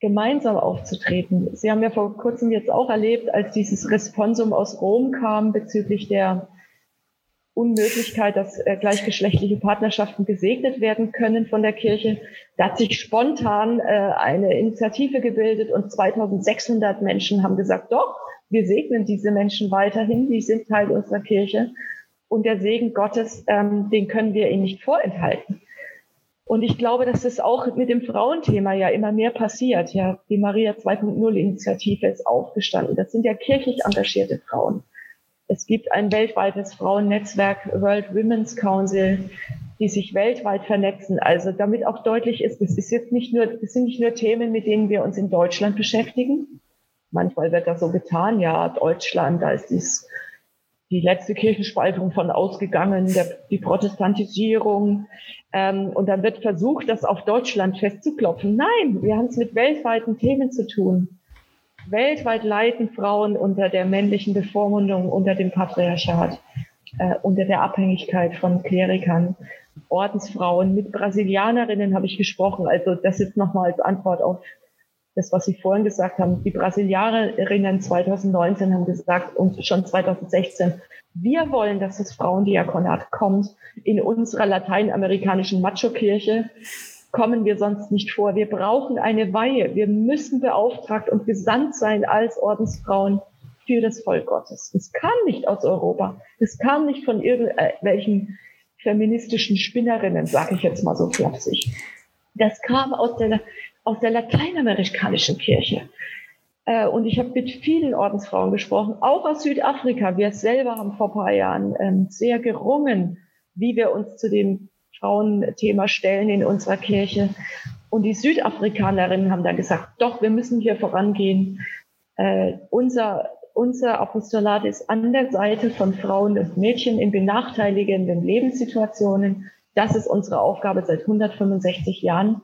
gemeinsam aufzutreten. Sie haben ja vor kurzem jetzt auch erlebt, als dieses Responsum aus Rom kam bezüglich der Unmöglichkeit, dass äh, gleichgeschlechtliche Partnerschaften gesegnet werden können von der Kirche. Da hat sich spontan äh, eine Initiative gebildet und 2600 Menschen haben gesagt, doch, wir segnen diese Menschen weiterhin, die sind Teil unserer Kirche. Und der Segen Gottes, ähm, den können wir ihnen nicht vorenthalten. Und ich glaube, dass es auch mit dem Frauenthema ja immer mehr passiert. Ja, die Maria 2.0 Initiative ist aufgestanden. Das sind ja kirchlich engagierte Frauen. Es gibt ein weltweites Frauennetzwerk World Women's Council, die sich weltweit vernetzen. Also damit auch deutlich ist, das ist jetzt nicht nur, das sind nicht nur Themen, mit denen wir uns in Deutschland beschäftigen. Manchmal wird das so getan, ja, Deutschland, da ist dies, die letzte Kirchenspaltung von ausgegangen, der, die Protestantisierung. Ähm, und dann wird versucht, das auf Deutschland festzuklopfen. Nein, wir haben es mit weltweiten Themen zu tun. Weltweit leiden Frauen unter der männlichen Bevormundung, unter dem Patriarchat, äh, unter der Abhängigkeit von Klerikern, Ordensfrauen. Mit Brasilianerinnen habe ich gesprochen. Also das ist nochmal als Antwort auf das, was Sie vorhin gesagt haben. Die Brasilianerinnen 2019 haben gesagt und schon 2016, wir wollen, dass das Frauendiakonat kommt in unserer lateinamerikanischen Macho-Kirche kommen wir sonst nicht vor. Wir brauchen eine Weihe. Wir müssen beauftragt und gesandt sein als Ordensfrauen für das Volk Gottes. Das kam nicht aus Europa. Das kam nicht von irgendwelchen feministischen Spinnerinnen, sage ich jetzt mal so flapsig. Das kam aus der, aus der lateinamerikanischen Kirche. Äh, und ich habe mit vielen Ordensfrauen gesprochen, auch aus Südafrika. Wir selber haben vor ein paar Jahren ähm, sehr gerungen, wie wir uns zu dem Frauenthema stellen in unserer Kirche. Und die Südafrikanerinnen haben dann gesagt, doch, wir müssen hier vorangehen. Äh, unser, unser Apostolat ist an der Seite von Frauen und Mädchen in benachteiligenden Lebenssituationen. Das ist unsere Aufgabe seit 165 Jahren.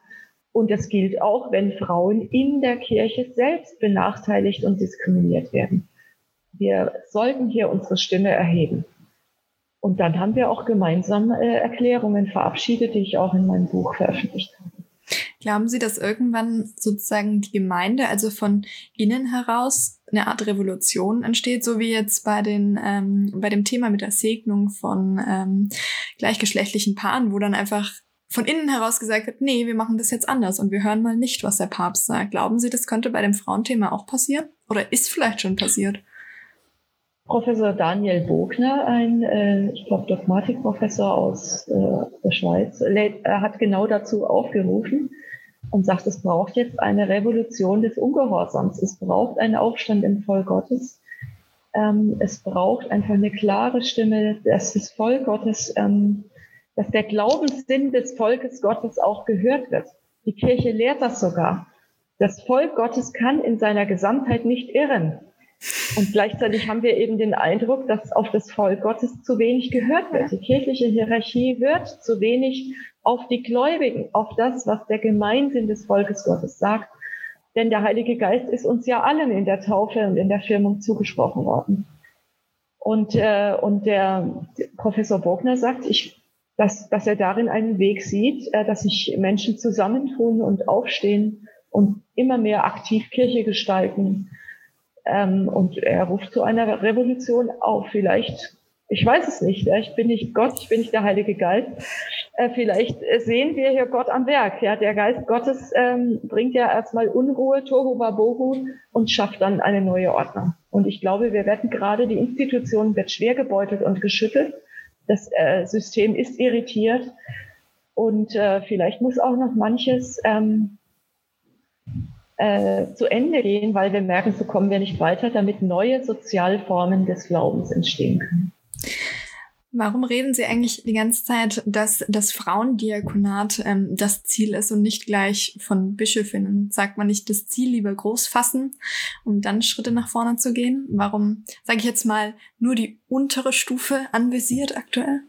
Und das gilt auch, wenn Frauen in der Kirche selbst benachteiligt und diskriminiert werden. Wir sollten hier unsere Stimme erheben. Und dann haben wir auch gemeinsam äh, Erklärungen verabschiedet, die ich auch in meinem Buch veröffentlicht habe. Glauben Sie, dass irgendwann sozusagen die Gemeinde, also von innen heraus, eine Art Revolution entsteht, so wie jetzt bei den ähm, bei dem Thema mit der Segnung von ähm, gleichgeschlechtlichen Paaren, wo dann einfach von innen heraus gesagt wird, nee, wir machen das jetzt anders und wir hören mal nicht, was der Papst sagt. Glauben Sie, das könnte bei dem Frauenthema auch passieren? Oder ist vielleicht schon passiert? Professor Daniel Bogner, ein, äh, ich glaube, Dogmatikprofessor aus äh, der Schweiz, hat genau dazu aufgerufen und sagt, es braucht jetzt eine Revolution des Ungehorsams. Es braucht einen Aufstand im Volk Gottes. Ähm, es braucht einfach eine klare Stimme, dass das Volk Gottes, ähm, dass der Glaubenssinn des Volkes Gottes auch gehört wird. Die Kirche lehrt das sogar. Das Volk Gottes kann in seiner Gesamtheit nicht irren. Und gleichzeitig haben wir eben den Eindruck, dass auf das Volk Gottes zu wenig gehört wird. Die kirchliche Hierarchie hört zu wenig auf die Gläubigen, auf das, was der Gemeinsinn des Volkes Gottes sagt. Denn der Heilige Geist ist uns ja allen in der Taufe und in der Firmung zugesprochen worden. Und, äh, und der Professor Bogner sagt, ich, dass, dass er darin einen Weg sieht, äh, dass sich Menschen zusammentun und aufstehen und immer mehr aktiv Kirche gestalten. Ähm, und er ruft zu einer Revolution auf. Vielleicht, ich weiß es nicht, ja, ich bin nicht Gott, ich bin nicht der Heilige Geist. Äh, vielleicht sehen wir hier Gott am Werk. Ja, der Geist Gottes ähm, bringt ja erstmal Unruhe, Tohu Wabohu und schafft dann eine neue Ordnung. Und ich glaube, wir werden gerade, die Institution wird schwer gebeutelt und geschüttelt. Das äh, System ist irritiert. Und äh, vielleicht muss auch noch manches ähm, äh, zu Ende gehen, weil wir merken, so kommen wir nicht weiter, damit neue Sozialformen des Glaubens entstehen können. Warum reden Sie eigentlich die ganze Zeit, dass das Frauendiakonat ähm, das Ziel ist und nicht gleich von Bischöfinnen? Sagt man nicht das Ziel lieber groß fassen, um dann Schritte nach vorne zu gehen? Warum, sage ich jetzt mal, nur die untere Stufe anvisiert aktuell?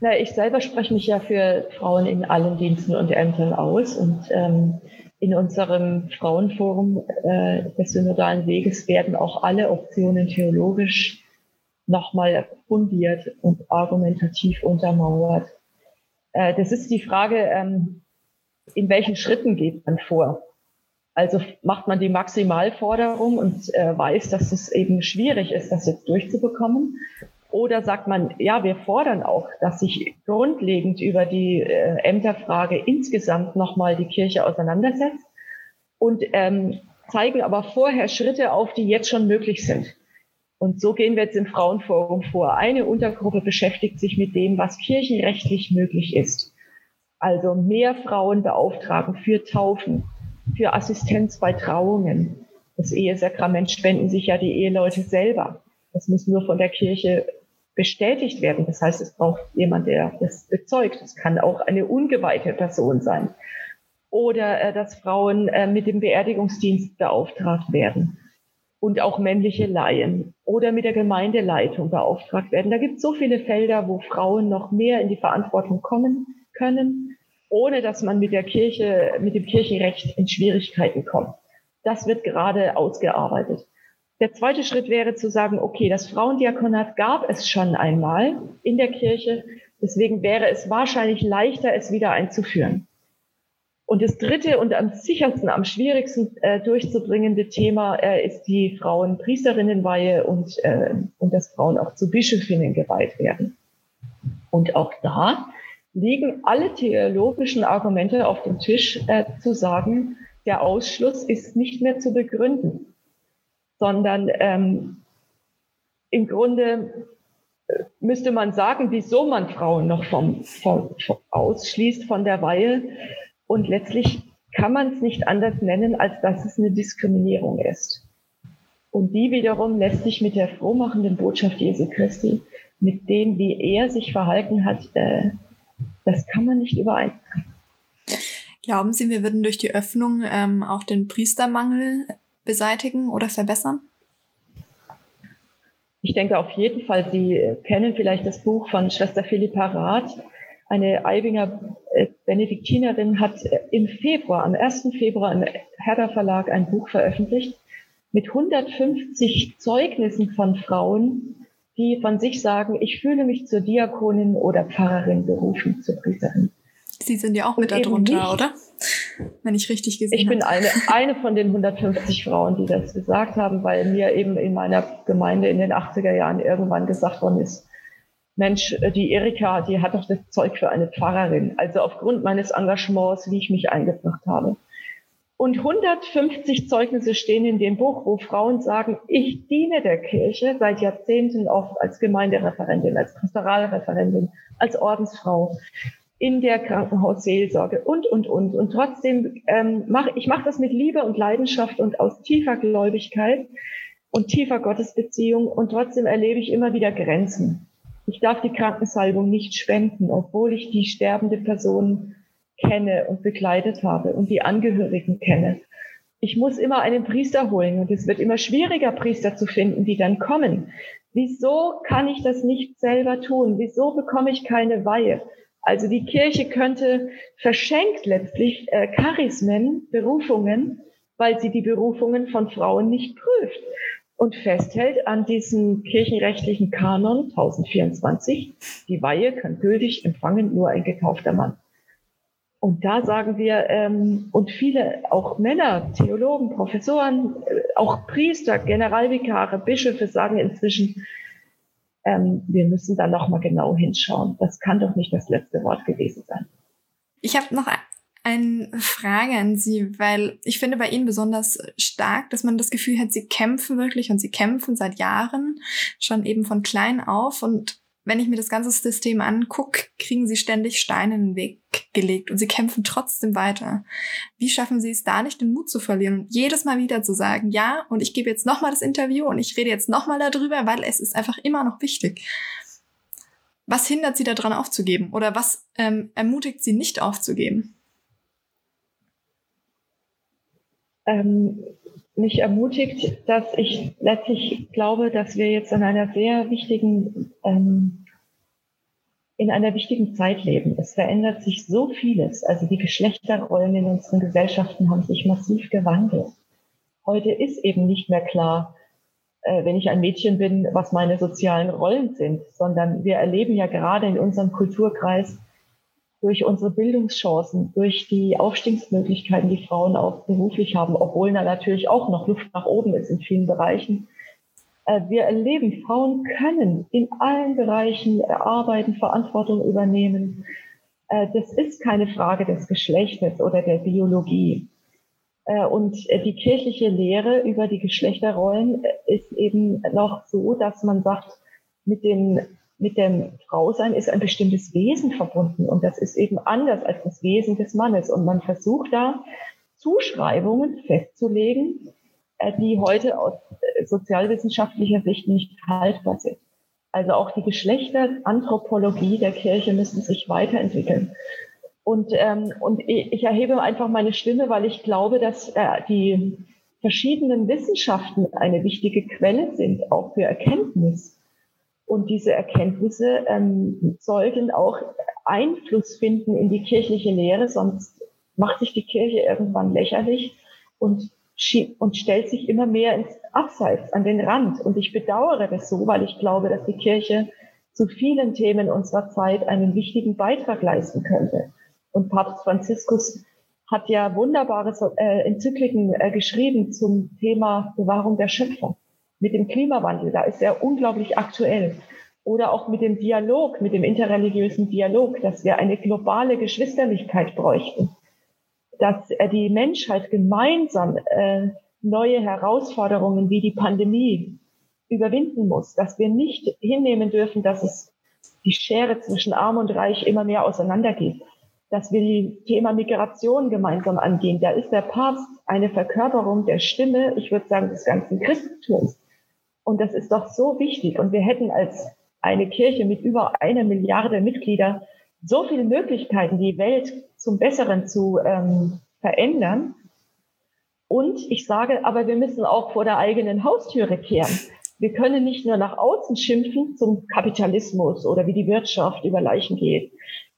Na, ich selber spreche mich ja für Frauen in allen Diensten und Ämtern aus und ähm, in unserem Frauenforum äh, des synodalen Weges werden auch alle Optionen theologisch nochmal fundiert und argumentativ untermauert. Äh, das ist die Frage, ähm, in welchen Schritten geht man vor? Also macht man die Maximalforderung und äh, weiß, dass es eben schwierig ist, das jetzt durchzubekommen? Oder sagt man, ja, wir fordern auch, dass sich grundlegend über die äh, Ämterfrage insgesamt nochmal die Kirche auseinandersetzt und ähm, zeigen aber vorher Schritte auf, die jetzt schon möglich sind. Und so gehen wir jetzt im Frauenforum vor. Eine Untergruppe beschäftigt sich mit dem, was kirchenrechtlich möglich ist. Also mehr Frauen beauftragen für Taufen, für Assistenz bei Trauungen. Das Ehesakrament spenden sich ja die Eheleute selber. Das muss nur von der Kirche bestätigt werden. Das heißt, es braucht jemand, der das bezeugt. Es kann auch eine ungeweihte Person sein. Oder äh, dass Frauen äh, mit dem Beerdigungsdienst beauftragt werden und auch männliche Laien oder mit der Gemeindeleitung beauftragt werden. Da gibt es so viele Felder, wo Frauen noch mehr in die Verantwortung kommen können, ohne dass man mit der Kirche, mit dem Kirchenrecht in Schwierigkeiten kommt. Das wird gerade ausgearbeitet. Der zweite Schritt wäre zu sagen, okay, das Frauendiakonat gab es schon einmal in der Kirche. Deswegen wäre es wahrscheinlich leichter, es wieder einzuführen. Und das dritte und am sichersten, am schwierigsten äh, durchzubringende Thema äh, ist die Frauenpriesterinnenweihe und, äh, und dass Frauen auch zu Bischöfinnen geweiht werden. Und auch da liegen alle theologischen Argumente auf dem Tisch, äh, zu sagen, der Ausschluss ist nicht mehr zu begründen, sondern ähm, im Grunde äh, müsste man sagen, wieso man Frauen noch vom, vom, vom ausschließt von der Weihe und letztlich kann man es nicht anders nennen, als dass es eine Diskriminierung ist. Und die wiederum lässt sich mit der frohmachenden Botschaft Jesu Christi, mit dem, wie er sich verhalten hat, äh, das kann man nicht übereinbringen. Glauben Sie, wir würden durch die Öffnung ähm, auch den Priestermangel beseitigen oder verbessern? Ich denke auf jeden Fall, Sie kennen vielleicht das Buch von Schwester Philippa Rath, eine Eibinger äh, Benediktinerin hat äh, im Februar, am 1. Februar im Herder Verlag ein Buch veröffentlicht mit 150 Zeugnissen von Frauen, die von sich sagen, ich fühle mich zur Diakonin oder Pfarrerin berufen, zur Priesterin. Sie sind ja auch mit darunter, oder? Wenn ich richtig gesehen habe. Ich bin eine, eine von den 150 Frauen, die das gesagt haben, weil mir eben in meiner Gemeinde in den 80er Jahren irgendwann gesagt worden ist, Mensch, äh, die Erika, die hat doch das Zeug für eine Pfarrerin. Also aufgrund meines Engagements, wie ich mich eingebracht habe. Und 150 Zeugnisse stehen in dem Buch, wo Frauen sagen, ich diene der Kirche seit Jahrzehnten oft als Gemeindereferentin, als Pastoralreferentin, als Ordensfrau in der Krankenhausseelsorge und, und, und. Und trotzdem ähm, mache ich mache das mit Liebe und Leidenschaft und aus tiefer Gläubigkeit und tiefer Gottesbeziehung. Und trotzdem erlebe ich immer wieder Grenzen. Ich darf die Krankensalbung nicht spenden, obwohl ich die sterbende Person kenne und begleitet habe und die Angehörigen kenne. Ich muss immer einen Priester holen und es wird immer schwieriger, Priester zu finden, die dann kommen. Wieso kann ich das nicht selber tun? Wieso bekomme ich keine Weihe? Also die Kirche könnte verschenkt letztlich äh, Charismen, Berufungen, weil sie die Berufungen von Frauen nicht prüft und festhält an diesem kirchenrechtlichen Kanon 1024, die Weihe kann gültig empfangen nur ein gekaufter Mann. Und da sagen wir, ähm, und viele, auch Männer, Theologen, Professoren, äh, auch Priester, Generalvikare, Bischöfe sagen inzwischen, ähm, wir müssen da nochmal genau hinschauen. Das kann doch nicht das letzte Wort gewesen sein. Ich habe noch eine Frage an Sie, weil ich finde bei Ihnen besonders stark, dass man das Gefühl hat, Sie kämpfen wirklich und Sie kämpfen seit Jahren, schon eben von klein auf und wenn ich mir das ganze System angucke, kriegen sie ständig Steine in den Weg gelegt und sie kämpfen trotzdem weiter. Wie schaffen sie es da nicht, den Mut zu verlieren und jedes Mal wieder zu sagen, ja, und ich gebe jetzt nochmal das Interview und ich rede jetzt nochmal darüber, weil es ist einfach immer noch wichtig. Was hindert sie daran aufzugeben oder was ähm, ermutigt sie nicht aufzugeben? Ähm, mich ermutigt, dass ich letztlich glaube, dass wir jetzt in einer sehr wichtigen, ähm, in einer wichtigen Zeit leben. Es verändert sich so vieles. Also die Geschlechterrollen in unseren Gesellschaften haben sich massiv gewandelt. Heute ist eben nicht mehr klar, äh, wenn ich ein Mädchen bin, was meine sozialen Rollen sind, sondern wir erleben ja gerade in unserem Kulturkreis durch unsere Bildungschancen, durch die Aufstiegsmöglichkeiten, die Frauen auch beruflich haben, obwohl da natürlich auch noch Luft nach oben ist in vielen Bereichen. Äh, wir erleben, Frauen können in allen Bereichen arbeiten, Verantwortung übernehmen. Äh, das ist keine Frage des Geschlechtes oder der Biologie. Äh, und die kirchliche Lehre über die Geschlechterrollen ist eben noch so, dass man sagt, mit den mit dem Frausein ist ein bestimmtes Wesen verbunden und das ist eben anders als das Wesen des Mannes. Und man versucht da Zuschreibungen festzulegen, äh, die heute aus äh, sozialwissenschaftlicher Sicht nicht haltbar sind. Also auch die Geschlechteranthropologie der Kirche müssen sich weiterentwickeln. Und, ähm, und ich erhebe einfach meine Stimme, weil ich glaube, dass äh, die verschiedenen Wissenschaften eine wichtige Quelle sind, auch für Erkenntnis. Und diese Erkenntnisse ähm, sollten auch Einfluss finden in die kirchliche Lehre, sonst macht sich die Kirche irgendwann lächerlich und, und stellt sich immer mehr ins Abseits, an den Rand. Und ich bedauere das so, weil ich glaube, dass die Kirche zu vielen Themen unserer Zeit einen wichtigen Beitrag leisten könnte. Und Papst Franziskus hat ja wunderbare äh, Enzykliken äh, geschrieben zum Thema Bewahrung der Schöpfung mit dem Klimawandel, da ist er unglaublich aktuell. Oder auch mit dem Dialog, mit dem interreligiösen Dialog, dass wir eine globale Geschwisterlichkeit bräuchten. Dass die Menschheit gemeinsam äh, neue Herausforderungen wie die Pandemie überwinden muss. Dass wir nicht hinnehmen dürfen, dass es die Schere zwischen Arm und Reich immer mehr auseinandergeht. Dass wir die Thema Migration gemeinsam angehen. Da ist der Papst eine Verkörperung der Stimme, ich würde sagen, des ganzen Christentums und das ist doch so wichtig. Und wir hätten als eine Kirche mit über einer Milliarde Mitglieder so viele Möglichkeiten, die Welt zum Besseren zu ähm, verändern. Und ich sage, aber wir müssen auch vor der eigenen Haustüre kehren. Wir können nicht nur nach außen schimpfen zum Kapitalismus oder wie die Wirtschaft über Leichen geht.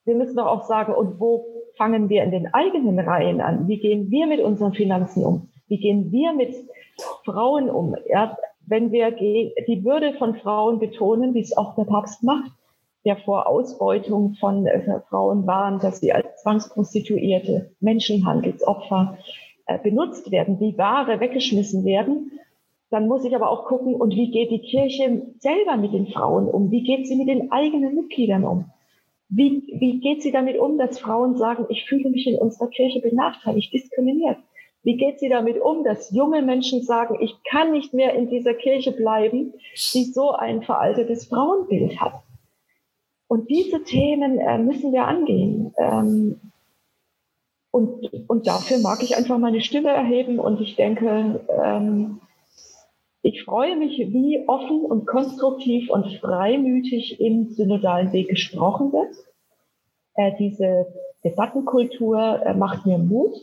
Wir müssen doch auch sagen, und wo fangen wir in den eigenen Reihen an? Wie gehen wir mit unseren Finanzen um? Wie gehen wir mit Frauen um? Ja, wenn wir die Würde von Frauen betonen, wie es auch der Papst macht, der vor Ausbeutung von äh, Frauen warnt, dass sie als Zwangsprostituierte, Menschenhandelsopfer äh, benutzt werden, wie Ware weggeschmissen werden, dann muss ich aber auch gucken, und wie geht die Kirche selber mit den Frauen um? Wie geht sie mit den eigenen Mitgliedern um? Wie, wie geht sie damit um, dass Frauen sagen, ich fühle mich in unserer Kirche benachteiligt, diskriminiert? Wie geht sie damit um, dass junge Menschen sagen, ich kann nicht mehr in dieser Kirche bleiben, die so ein veraltetes Frauenbild hat? Und diese Themen äh, müssen wir angehen. Ähm, und, und dafür mag ich einfach meine Stimme erheben und ich denke, ähm, ich freue mich, wie offen und konstruktiv und freimütig im synodalen Weg gesprochen wird. Äh, diese Debattenkultur äh, macht mir Mut.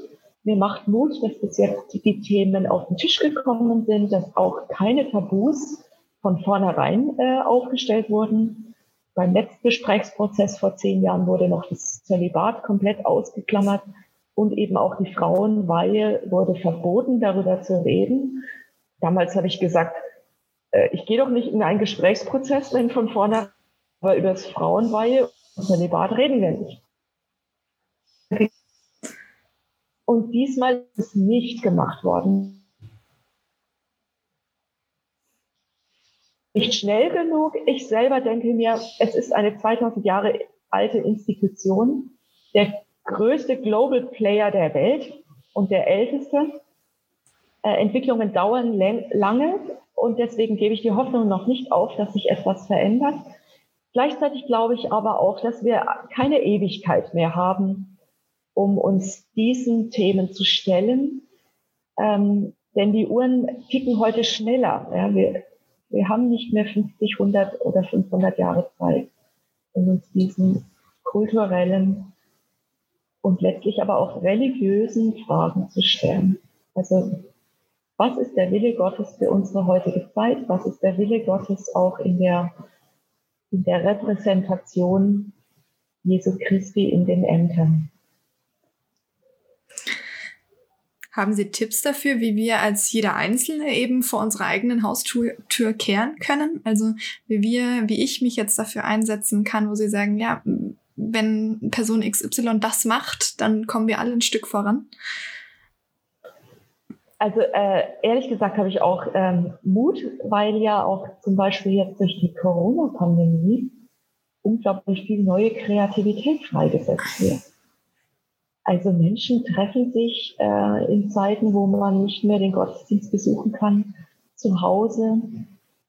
Mir macht Mut, dass bis jetzt die Themen auf den Tisch gekommen sind, dass auch keine Tabus von vornherein äh, aufgestellt wurden. Beim Netzgesprächsprozess vor zehn Jahren wurde noch das Zölibat komplett ausgeklammert und eben auch die Frauenweihe wurde verboten, darüber zu reden. Damals habe ich gesagt, äh, ich gehe doch nicht in einen Gesprächsprozess, wenn von vornherein über das Frauenweihe und Zölibat reden wir nicht Und diesmal ist es nicht gemacht worden. Nicht schnell genug. Ich selber denke mir, es ist eine 2000 Jahre alte Institution, der größte Global Player der Welt und der älteste. Äh, Entwicklungen dauern lange und deswegen gebe ich die Hoffnung noch nicht auf, dass sich etwas verändert. Gleichzeitig glaube ich aber auch, dass wir keine Ewigkeit mehr haben, um uns diesen Themen zu stellen. Ähm, denn die Uhren ticken heute schneller. Ja, wir, wir haben nicht mehr 50, 100 oder 500 Jahre Zeit, um uns diesen kulturellen und letztlich aber auch religiösen Fragen zu stellen. Also was ist der Wille Gottes für unsere heutige Zeit? Was ist der Wille Gottes auch in der, in der Repräsentation Jesu Christi in den Ämtern? Haben Sie Tipps dafür, wie wir als jeder Einzelne eben vor unserer eigenen Haustür Tür kehren können? Also wie wir, wie ich mich jetzt dafür einsetzen kann, wo Sie sagen, ja, wenn Person XY das macht, dann kommen wir alle ein Stück voran. Also äh, ehrlich gesagt habe ich auch ähm, Mut, weil ja auch zum Beispiel jetzt durch die Corona-Pandemie unglaublich viel neue Kreativität freigesetzt wird. Also Menschen treffen sich äh, in Zeiten, wo man nicht mehr den Gottesdienst besuchen kann, zu Hause,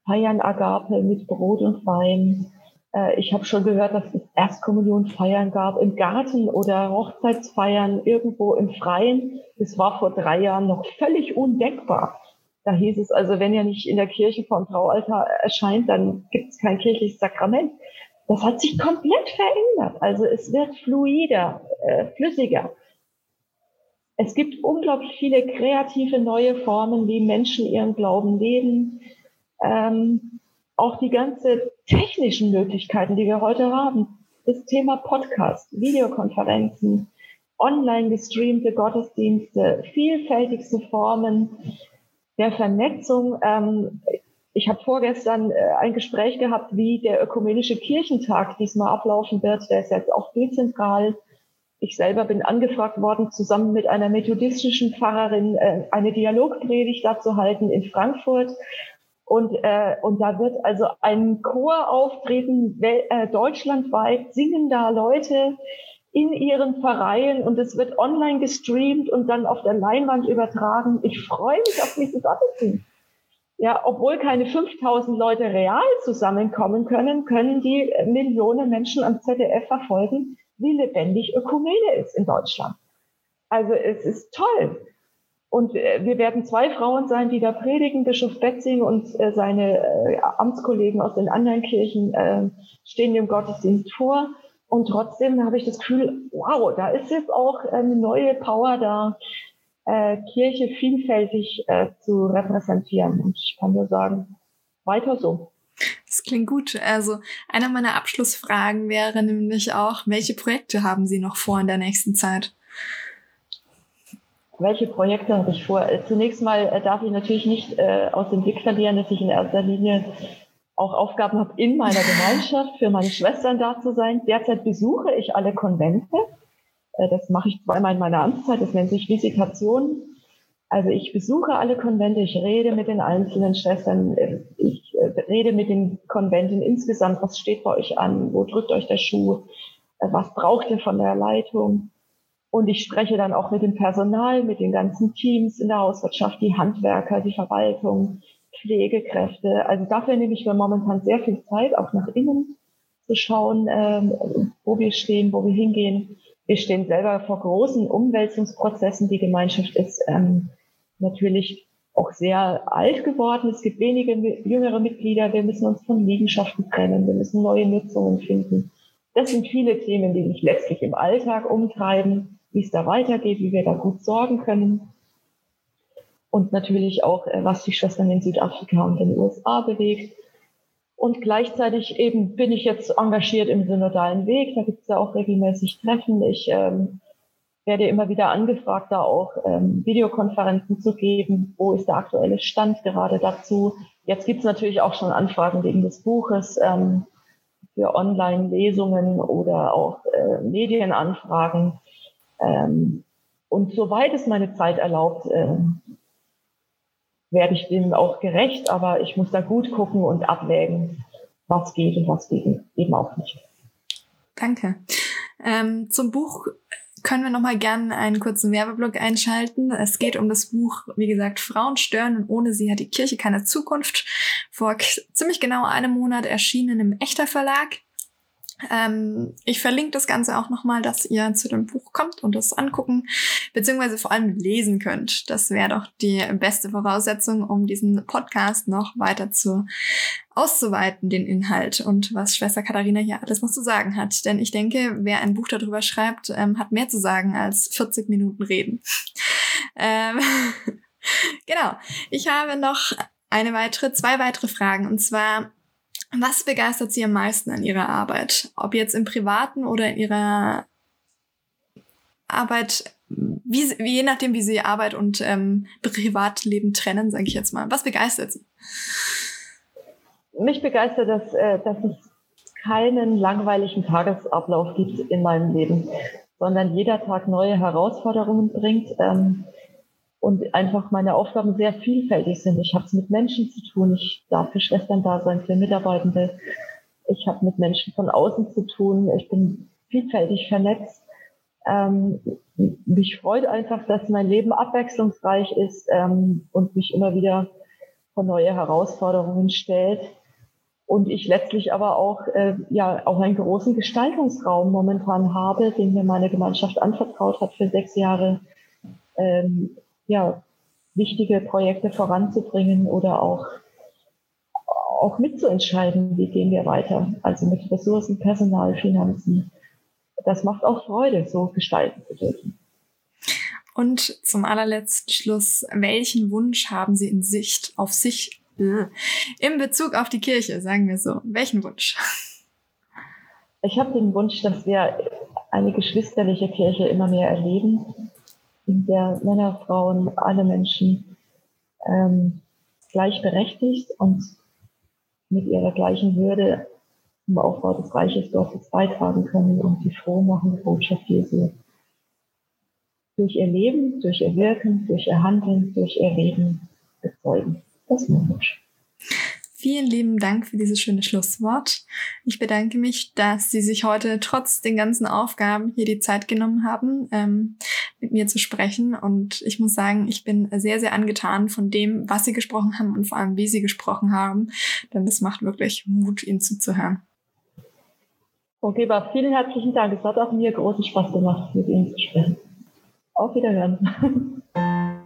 feiern Agape mit Brot und Wein, äh, ich habe schon gehört, dass es Erstkommunionfeiern gab im Garten oder Hochzeitsfeiern irgendwo im Freien. Das war vor drei Jahren noch völlig undenkbar. Da hieß es also, wenn ihr nicht in der Kirche vom Traualtar erscheint, dann gibt es kein kirchliches Sakrament. Das hat sich komplett verändert. Also es wird fluider, äh, flüssiger. Es gibt unglaublich viele kreative neue Formen, wie Menschen ihren Glauben leben. Ähm, auch die ganze technischen Möglichkeiten, die wir heute haben. Das Thema Podcast, Videokonferenzen, online gestreamte Gottesdienste, vielfältigste Formen der Vernetzung. Ähm, ich habe vorgestern äh, ein Gespräch gehabt, wie der ökumenische Kirchentag diesmal ablaufen wird. Der ist jetzt auch dezentral. Ich selber bin angefragt worden, zusammen mit einer methodistischen Pfarrerin äh, eine Dialogpredigt dazu halten in Frankfurt. Und, äh, und da wird also ein Chor auftreten, äh, deutschlandweit singen da Leute in ihren Vereinen und es wird online gestreamt und dann auf der Leinwand übertragen. Ich freue mich auf diesen Gottesdienst. Ja, obwohl keine 5000 Leute real zusammenkommen können, können die Millionen Menschen am ZDF verfolgen, wie lebendig Ökumene ist in Deutschland. Also es ist toll. Und äh, wir werden zwei Frauen sein, die da predigen. Bischof Betzing und äh, seine äh, Amtskollegen aus den anderen Kirchen stehen dem Gottesdienst vor. Und trotzdem habe ich das Gefühl, wow, da ist jetzt auch eine neue Power da, Kirche vielfältig zu repräsentieren. Und ich kann nur sagen, weiter so. Das klingt gut. Also eine meiner Abschlussfragen wäre nämlich auch, welche Projekte haben Sie noch vor in der nächsten Zeit? Welche Projekte habe ich vor? Äh, zunächst mal äh, darf ich natürlich nicht äh, aus dem Blick verlieren, dass ich in erster Linie auch Aufgaben habe, in meiner Gemeinschaft für meine Schwestern da zu sein. Derzeit besuche ich alle Konvente. Äh, das mache ich zweimal in meiner Amtszeit. Das nennt sich Visitation. Also ich besuche alle Konvente, ich rede mit den einzelnen Schwestern, äh, ich äh, rede mit den Konventen insgesamt, was steht bei euch an, wo drückt euch der Schuh, was braucht ihr von der Leitung. Und ich spreche dann auch mit dem Personal, mit den ganzen Teams in der Hauswirtschaft, die Handwerker, die Verwaltung, Pflegekräfte. Also dafür nehme ich mir momentan sehr viel Zeit, auch nach innen zu schauen, ähm, wo wir stehen, wo wir hingehen. Wir stehen selber vor großen Umwälzungsprozessen. Die Gemeinschaft ist ähm, natürlich auch sehr alt geworden. Es gibt wenige jüngere Mitglieder. Wir müssen uns von Liegenschaften trennen. Wir müssen neue Nutzungen finden. Das sind viele Themen, die mich letztlich im Alltag umtreiben wie es da weitergeht, wie wir da gut sorgen können. Und natürlich auch, äh, was die Schwestern in Südafrika und in den USA bewegt. Und gleichzeitig eben bin ich jetzt engagiert im synodalen Weg. Da gibt es ja auch regelmäßig Treffen. Ich ähm, werde immer wieder angefragt, da auch ähm, Videokonferenzen zu geben. Wo ist der aktuelle Stand gerade dazu? Jetzt gibt es natürlich auch schon Anfragen wegen des Buches ähm, für Online-Lesungen oder auch äh, Medienanfragen. Ähm, und soweit es meine Zeit erlaubt, äh, werde ich dem auch gerecht, aber ich muss da gut gucken und abwägen, was geht und was geht eben auch nicht. Danke. Ähm, zum Buch können wir noch mal gerne einen kurzen Werbeblock einschalten. Es geht um das Buch, wie gesagt, Frauen stören und ohne sie hat die Kirche keine Zukunft. Vor ziemlich genau einem Monat erschienen im Echter Verlag. Ähm, ich verlinke das Ganze auch nochmal, dass ihr zu dem Buch kommt und das angucken, beziehungsweise vor allem lesen könnt. Das wäre doch die beste Voraussetzung, um diesen Podcast noch weiter zu auszuweiten, den Inhalt und was Schwester Katharina hier alles noch zu sagen hat. Denn ich denke, wer ein Buch darüber schreibt, ähm, hat mehr zu sagen als 40 Minuten reden. *laughs* ähm, *laughs* genau. Ich habe noch eine weitere, zwei weitere Fragen und zwar was begeistert Sie am meisten an Ihrer Arbeit? Ob jetzt im Privaten oder in Ihrer Arbeit, wie, je nachdem, wie Sie Arbeit und ähm, Privatleben trennen, sage ich jetzt mal. Was begeistert Sie? Mich begeistert, dass, äh, dass es keinen langweiligen Tagesablauf gibt in meinem Leben, sondern jeder Tag neue Herausforderungen bringt. Ähm, und einfach meine Aufgaben sehr vielfältig sind. Ich habe es mit Menschen zu tun, ich darf für Schwestern da sein, für Mitarbeitende. Ich habe mit Menschen von außen zu tun, ich bin vielfältig vernetzt. Ähm, mich freut einfach, dass mein Leben abwechslungsreich ist ähm, und mich immer wieder vor neue Herausforderungen stellt. Und ich letztlich aber auch, äh, ja, auch einen großen Gestaltungsraum momentan habe, den mir meine Gemeinschaft anvertraut hat für sechs Jahre, ähm, ja, wichtige Projekte voranzubringen oder auch, auch mitzuentscheiden, wie gehen wir weiter. Also mit Ressourcen, Personal, Finanzen. Das macht auch Freude, so gestalten zu dürfen. Und zum allerletzten Schluss, welchen Wunsch haben Sie in Sicht auf sich äh, in Bezug auf die Kirche, sagen wir so? Welchen Wunsch? Ich habe den Wunsch, dass wir eine geschwisterliche Kirche immer mehr erleben, in der Männer, Frauen, alle Menschen ähm, gleichberechtigt und mit ihrer gleichen Würde zum Aufbau des Reiches Gottes beitragen können und die frohmachende Botschaft Jesu durch ihr Leben, durch ihr Wirken, durch ihr Handeln, durch ihr Reden bezeugen. Das ist mein Wunsch. Vielen lieben Dank für dieses schöne Schlusswort. Ich bedanke mich, dass Sie sich heute trotz den ganzen Aufgaben hier die Zeit genommen haben, ähm, mit mir zu sprechen. Und ich muss sagen, ich bin sehr, sehr angetan von dem, was Sie gesprochen haben und vor allem, wie Sie gesprochen haben. Denn das macht wirklich Mut, Ihnen zuzuhören. Okay, Geber, vielen herzlichen Dank. Es hat auch mir großen Spaß gemacht, mit Ihnen zu sprechen. Auf Wiederhören. *laughs*